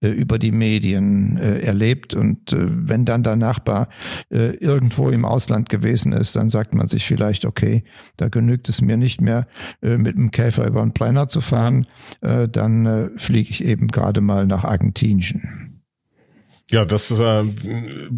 äh, über die Medien äh, erlebt. Und äh, wenn dann der Nachbar äh, irgendwo im Ausland gewesen ist, dann sagt man sich vielleicht, okay, da genügt es mir nicht mehr, äh, mit dem Käfer über den Brenner zu fahren, äh, dann äh, fliege ich eben gerade mal nach Argentinien. Ja, das äh,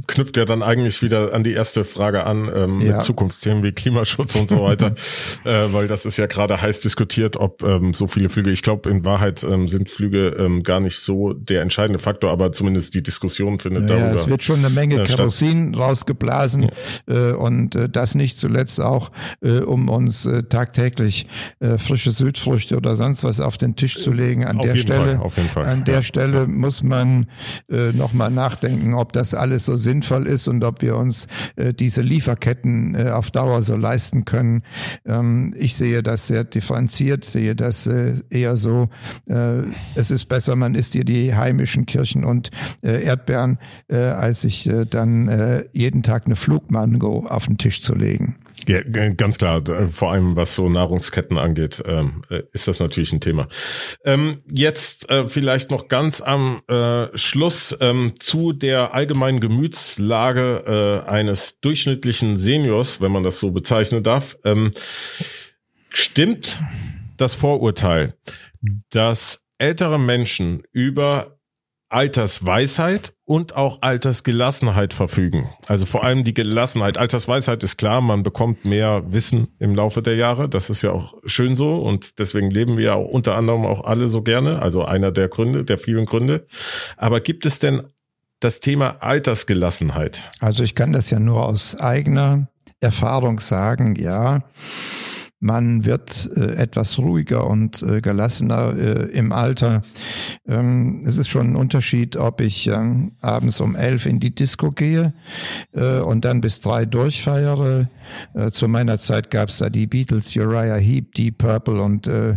knüpft ja dann eigentlich wieder an die erste Frage an, ähm, ja. mit Zukunftsthemen wie Klimaschutz und so weiter, äh, weil das ist ja gerade heiß diskutiert, ob ähm, so viele Flüge, ich glaube in Wahrheit ähm, sind Flüge ähm, gar nicht so der entscheidende Faktor, aber zumindest die Diskussion findet ja, darüber. Ja, es wird schon eine Menge äh, Kerosin rausgeblasen ja. äh, und äh, das nicht zuletzt auch, äh, um uns äh, tagtäglich äh, frische Südfrüchte oder sonst was auf den Tisch zu legen. An auf der Stelle, Fall, auf jeden Fall. an der Stelle muss man äh, nochmal nachdenken, ob das alles so sinnvoll ist und ob wir uns äh, diese Lieferketten äh, auf Dauer so leisten können. Ähm, ich sehe das sehr differenziert, sehe das äh, eher so, äh, es ist besser, man isst hier die heimischen Kirchen und äh, Erdbeeren, äh, als sich dann jeden Tag eine Flugmango auf den Tisch zu legen. Ja, ganz klar. Vor allem was so Nahrungsketten angeht, ähm, äh, ist das natürlich ein Thema. Ähm, jetzt äh, vielleicht noch ganz am äh, Schluss ähm, zu der allgemeinen Gemütslage äh, eines durchschnittlichen Seniors, wenn man das so bezeichnen darf. Stimmt das Vorurteil, dass ältere Menschen über Altersweisheit und auch Altersgelassenheit verfügen. Also vor allem die Gelassenheit. Altersweisheit ist klar, man bekommt mehr Wissen im Laufe der Jahre. Das ist ja auch schön so und deswegen leben wir auch unter anderem auch alle so gerne. Also einer der Gründe, der vielen Gründe. Aber gibt es denn das Thema Altersgelassenheit? Also ich kann das ja nur aus eigener Erfahrung sagen, ja. Man wird äh, etwas ruhiger und äh, gelassener äh, im Alter. Ähm, es ist schon ein Unterschied, ob ich ähm, abends um elf in die Disco gehe äh, und dann bis drei durchfeiere. Äh, zu meiner Zeit gab es da die Beatles, Uriah Heep, Deep Purple und äh,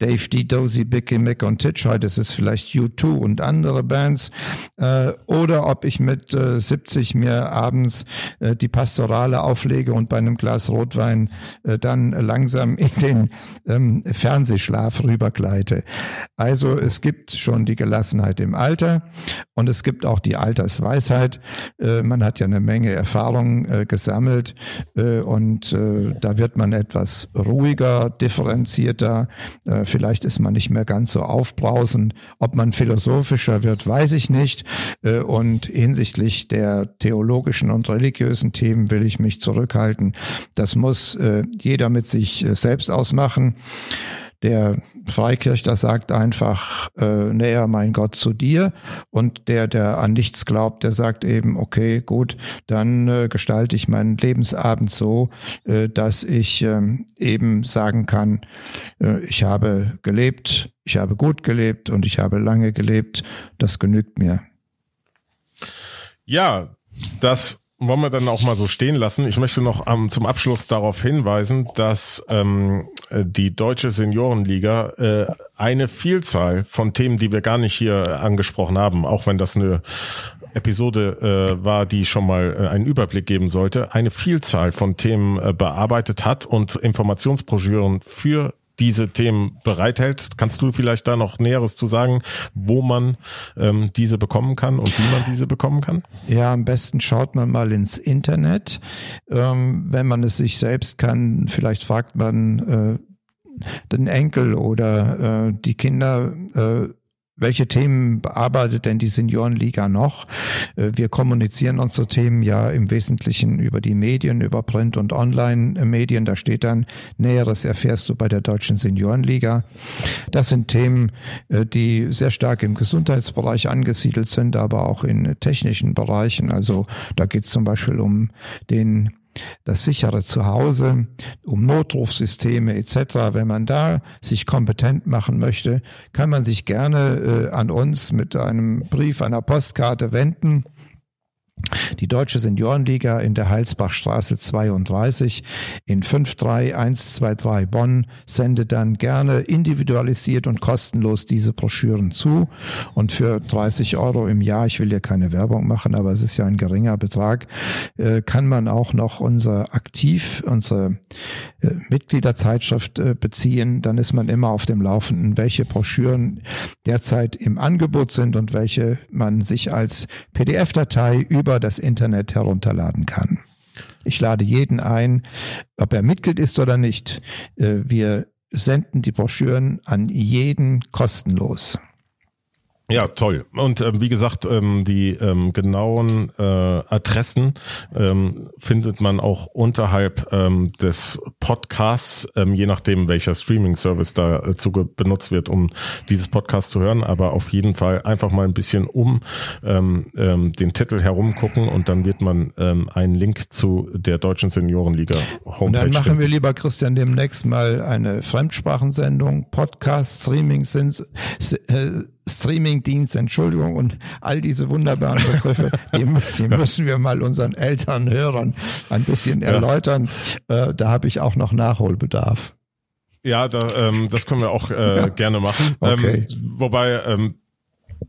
Dave D. Dozy, Bicky Mick und Titch. Heute ist es vielleicht U2 und andere Bands. Oder ob ich mit äh, 70 mir abends die Pastorale auflege und bei einem Glas Rotwein dann lang langsam in den ähm, Fernsehschlaf rübergleite. Also es gibt schon die Gelassenheit im Alter und es gibt auch die Altersweisheit. Äh, man hat ja eine Menge Erfahrung äh, gesammelt äh, und äh, da wird man etwas ruhiger, differenzierter. Äh, vielleicht ist man nicht mehr ganz so aufbrausend. Ob man philosophischer wird, weiß ich nicht. Äh, und hinsichtlich der theologischen und religiösen Themen will ich mich zurückhalten. Das muss jeder mit sich sich äh, selbst ausmachen. Der Freikirchler sagt einfach, äh, näher mein Gott zu dir. Und der, der an nichts glaubt, der sagt eben, okay, gut, dann äh, gestalte ich meinen Lebensabend so, äh, dass ich äh, eben sagen kann, äh, ich habe gelebt, ich habe gut gelebt und ich habe lange gelebt. Das genügt mir. Ja, das wollen wir dann auch mal so stehen lassen. Ich möchte noch ähm, zum Abschluss darauf hinweisen, dass ähm, die deutsche Seniorenliga äh, eine Vielzahl von Themen, die wir gar nicht hier angesprochen haben, auch wenn das eine Episode äh, war, die schon mal äh, einen Überblick geben sollte, eine Vielzahl von Themen äh, bearbeitet hat und Informationsbroschüren für diese Themen bereithält. Kannst du vielleicht da noch Näheres zu sagen, wo man ähm, diese bekommen kann und wie man diese bekommen kann? Ja, am besten schaut man mal ins Internet. Ähm, wenn man es sich selbst kann, vielleicht fragt man äh, den Enkel oder äh, die Kinder, äh, welche Themen bearbeitet denn die Seniorenliga noch? Äh, wir kommunizieren unsere Themen ja im Wesentlichen über die Medien, über Print- und Online-Medien. Da steht dann, Näheres erfährst du bei der Deutschen Seniorenliga. Das sind Themen, äh, die sehr stark im Gesundheitsbereich angesiedelt sind, aber auch in technischen Bereichen. Also da geht es zum Beispiel um den das sichere Zuhause, um Notrufsysteme etc. Wenn man da sich kompetent machen möchte, kann man sich gerne äh, an uns mit einem Brief, einer Postkarte wenden. Die Deutsche Seniorenliga in der Heilsbachstraße 32 in 53123 Bonn sendet dann gerne individualisiert und kostenlos diese Broschüren zu. Und für 30 Euro im Jahr, ich will hier keine Werbung machen, aber es ist ja ein geringer Betrag, äh, kann man auch noch unser Aktiv, unsere äh, Mitgliederzeitschrift äh, beziehen. Dann ist man immer auf dem Laufenden, welche Broschüren derzeit im Angebot sind und welche man sich als PDF-Datei über über das Internet herunterladen kann. Ich lade jeden ein, ob er Mitglied ist oder nicht. Äh, wir senden die Broschüren an jeden kostenlos. Ja, toll. Und ähm, wie gesagt, ähm, die ähm, genauen äh, Adressen ähm, findet man auch unterhalb ähm, des Podcasts, ähm, je nachdem, welcher Streaming-Service dazu äh, benutzt wird, um dieses Podcast zu hören. Aber auf jeden Fall einfach mal ein bisschen um ähm, ähm, den Titel herumgucken und dann wird man ähm, einen Link zu der Deutschen Seniorenliga Homepage. Und dann machen finden. wir lieber, Christian, demnächst mal eine Fremdsprachensendung, Podcast, Streaming, sind, äh, Streamingdienst, Entschuldigung, und all diese wunderbaren Begriffe, die, die müssen wir mal unseren Eltern, Hörern ein bisschen erläutern. Ja. Äh, da habe ich auch noch Nachholbedarf. Ja, da, ähm, das können wir auch äh, ja. gerne machen. Okay. Ähm, wobei ähm,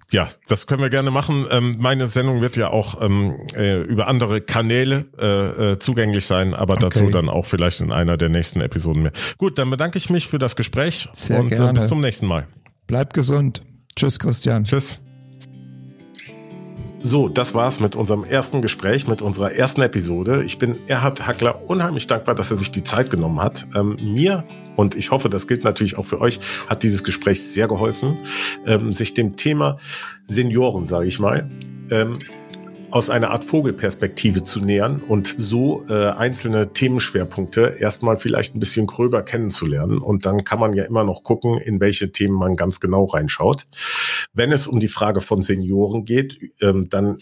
ja, das können wir gerne machen. Ähm, meine Sendung wird ja auch ähm, äh, über andere Kanäle äh, äh, zugänglich sein, aber okay. dazu dann auch vielleicht in einer der nächsten Episoden mehr. Gut, dann bedanke ich mich für das Gespräch Sehr und gerne. Äh, bis zum nächsten Mal. Bleib gesund. Tschüss, Christian. Tschüss. So, das war's mit unserem ersten Gespräch, mit unserer ersten Episode. Ich bin Erhard Hackler unheimlich dankbar, dass er sich die Zeit genommen hat. Ähm, mir und ich hoffe, das gilt natürlich auch für euch, hat dieses Gespräch sehr geholfen, ähm, sich dem Thema Senioren, sage ich mal, ähm, aus einer Art Vogelperspektive zu nähern und so äh, einzelne Themenschwerpunkte erstmal vielleicht ein bisschen gröber kennenzulernen. Und dann kann man ja immer noch gucken, in welche Themen man ganz genau reinschaut. Wenn es um die Frage von Senioren geht, ähm, dann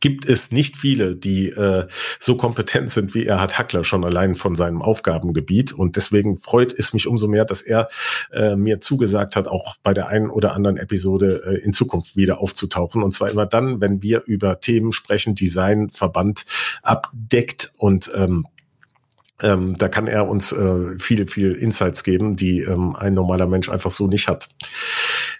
gibt es nicht viele, die äh, so kompetent sind wie Erhard Hackler schon allein von seinem Aufgabengebiet. Und deswegen freut es mich umso mehr, dass er äh, mir zugesagt hat, auch bei der einen oder anderen Episode äh, in Zukunft wieder aufzutauchen. Und zwar immer dann, wenn wir über Themen sprechen, die sein Verband abdeckt und ähm, ähm, da kann er uns äh, viele, viel Insights geben, die ähm, ein normaler Mensch einfach so nicht hat.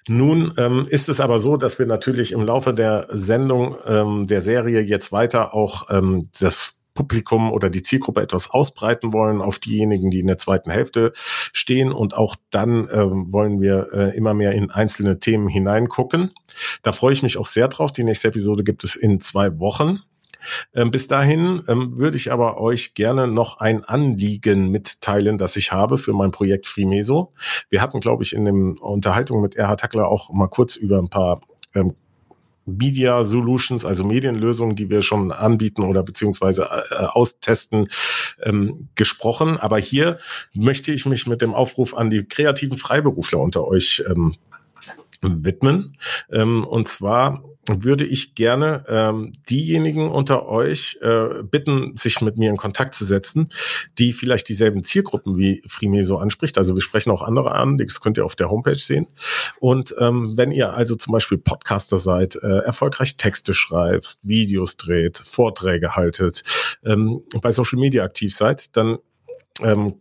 Nun ähm, ist es aber so, dass wir natürlich im Laufe der Sendung ähm, der Serie jetzt weiter auch ähm, das Publikum oder die Zielgruppe etwas ausbreiten wollen auf diejenigen, die in der zweiten Hälfte stehen. Und auch dann ähm, wollen wir äh, immer mehr in einzelne Themen hineingucken. Da freue ich mich auch sehr drauf. Die nächste Episode gibt es in zwei Wochen. Ähm, bis dahin ähm, würde ich aber euch gerne noch ein Anliegen mitteilen, das ich habe für mein Projekt Frimeso. Wir hatten, glaube ich, in dem Unterhaltung mit Erhard Hackler auch mal kurz über ein paar ähm, Media Solutions, also Medienlösungen, die wir schon anbieten oder beziehungsweise äh, austesten, ähm, gesprochen. Aber hier möchte ich mich mit dem Aufruf an die kreativen Freiberufler unter euch widmen. Und zwar würde ich gerne ähm, diejenigen unter euch äh, bitten, sich mit mir in Kontakt zu setzen, die vielleicht dieselben Zielgruppen wie Frimeso anspricht. Also wir sprechen auch andere an, das könnt ihr auf der Homepage sehen. Und ähm, wenn ihr also zum Beispiel Podcaster seid, äh, erfolgreich Texte schreibt, Videos dreht, Vorträge haltet, ähm, bei Social Media aktiv seid, dann ähm,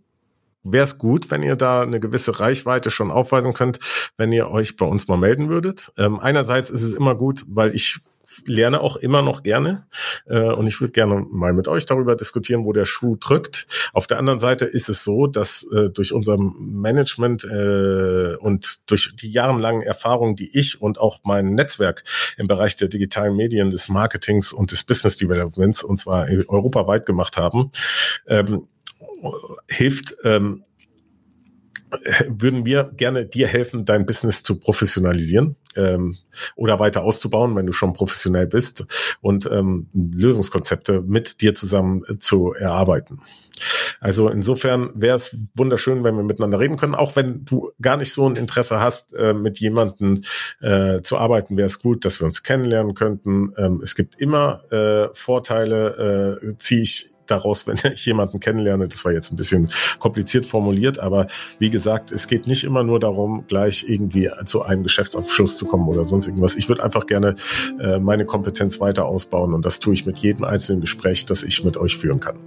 wäre es gut, wenn ihr da eine gewisse Reichweite schon aufweisen könnt, wenn ihr euch bei uns mal melden würdet. Ähm, einerseits ist es immer gut, weil ich lerne auch immer noch gerne äh, und ich würde gerne mal mit euch darüber diskutieren, wo der Schuh drückt. Auf der anderen Seite ist es so, dass äh, durch unser Management äh, und durch die jahrelangen Erfahrungen, die ich und auch mein Netzwerk im Bereich der digitalen Medien, des Marketings und des Business Developments und zwar europaweit gemacht haben, ähm, hilft, ähm, würden wir gerne dir helfen, dein Business zu professionalisieren ähm, oder weiter auszubauen, wenn du schon professionell bist und ähm, Lösungskonzepte mit dir zusammen zu erarbeiten. Also insofern wäre es wunderschön, wenn wir miteinander reden können, auch wenn du gar nicht so ein Interesse hast, äh, mit jemandem äh, zu arbeiten, wäre es gut, dass wir uns kennenlernen könnten. Ähm, es gibt immer äh, Vorteile, äh, ziehe ich daraus, wenn ich jemanden kennenlerne. Das war jetzt ein bisschen kompliziert formuliert, aber wie gesagt, es geht nicht immer nur darum, gleich irgendwie zu einem Geschäftsabschluss zu kommen oder sonst irgendwas. Ich würde einfach gerne äh, meine Kompetenz weiter ausbauen und das tue ich mit jedem einzelnen Gespräch, das ich mit euch führen kann.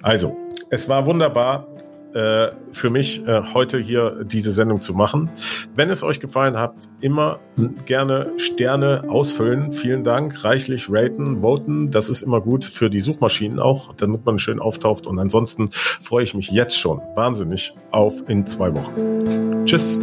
Also, es war wunderbar äh, für mich, äh, heute hier diese Sendung zu machen. Wenn es euch gefallen hat, immer gerne Sterne ausfüllen. Vielen Dank. Reichlich raten, voten. Das ist immer gut für die Suchmaschinen auch, damit man schön auftaucht. Und ansonsten freue ich mich jetzt schon wahnsinnig auf in zwei Wochen. Tschüss.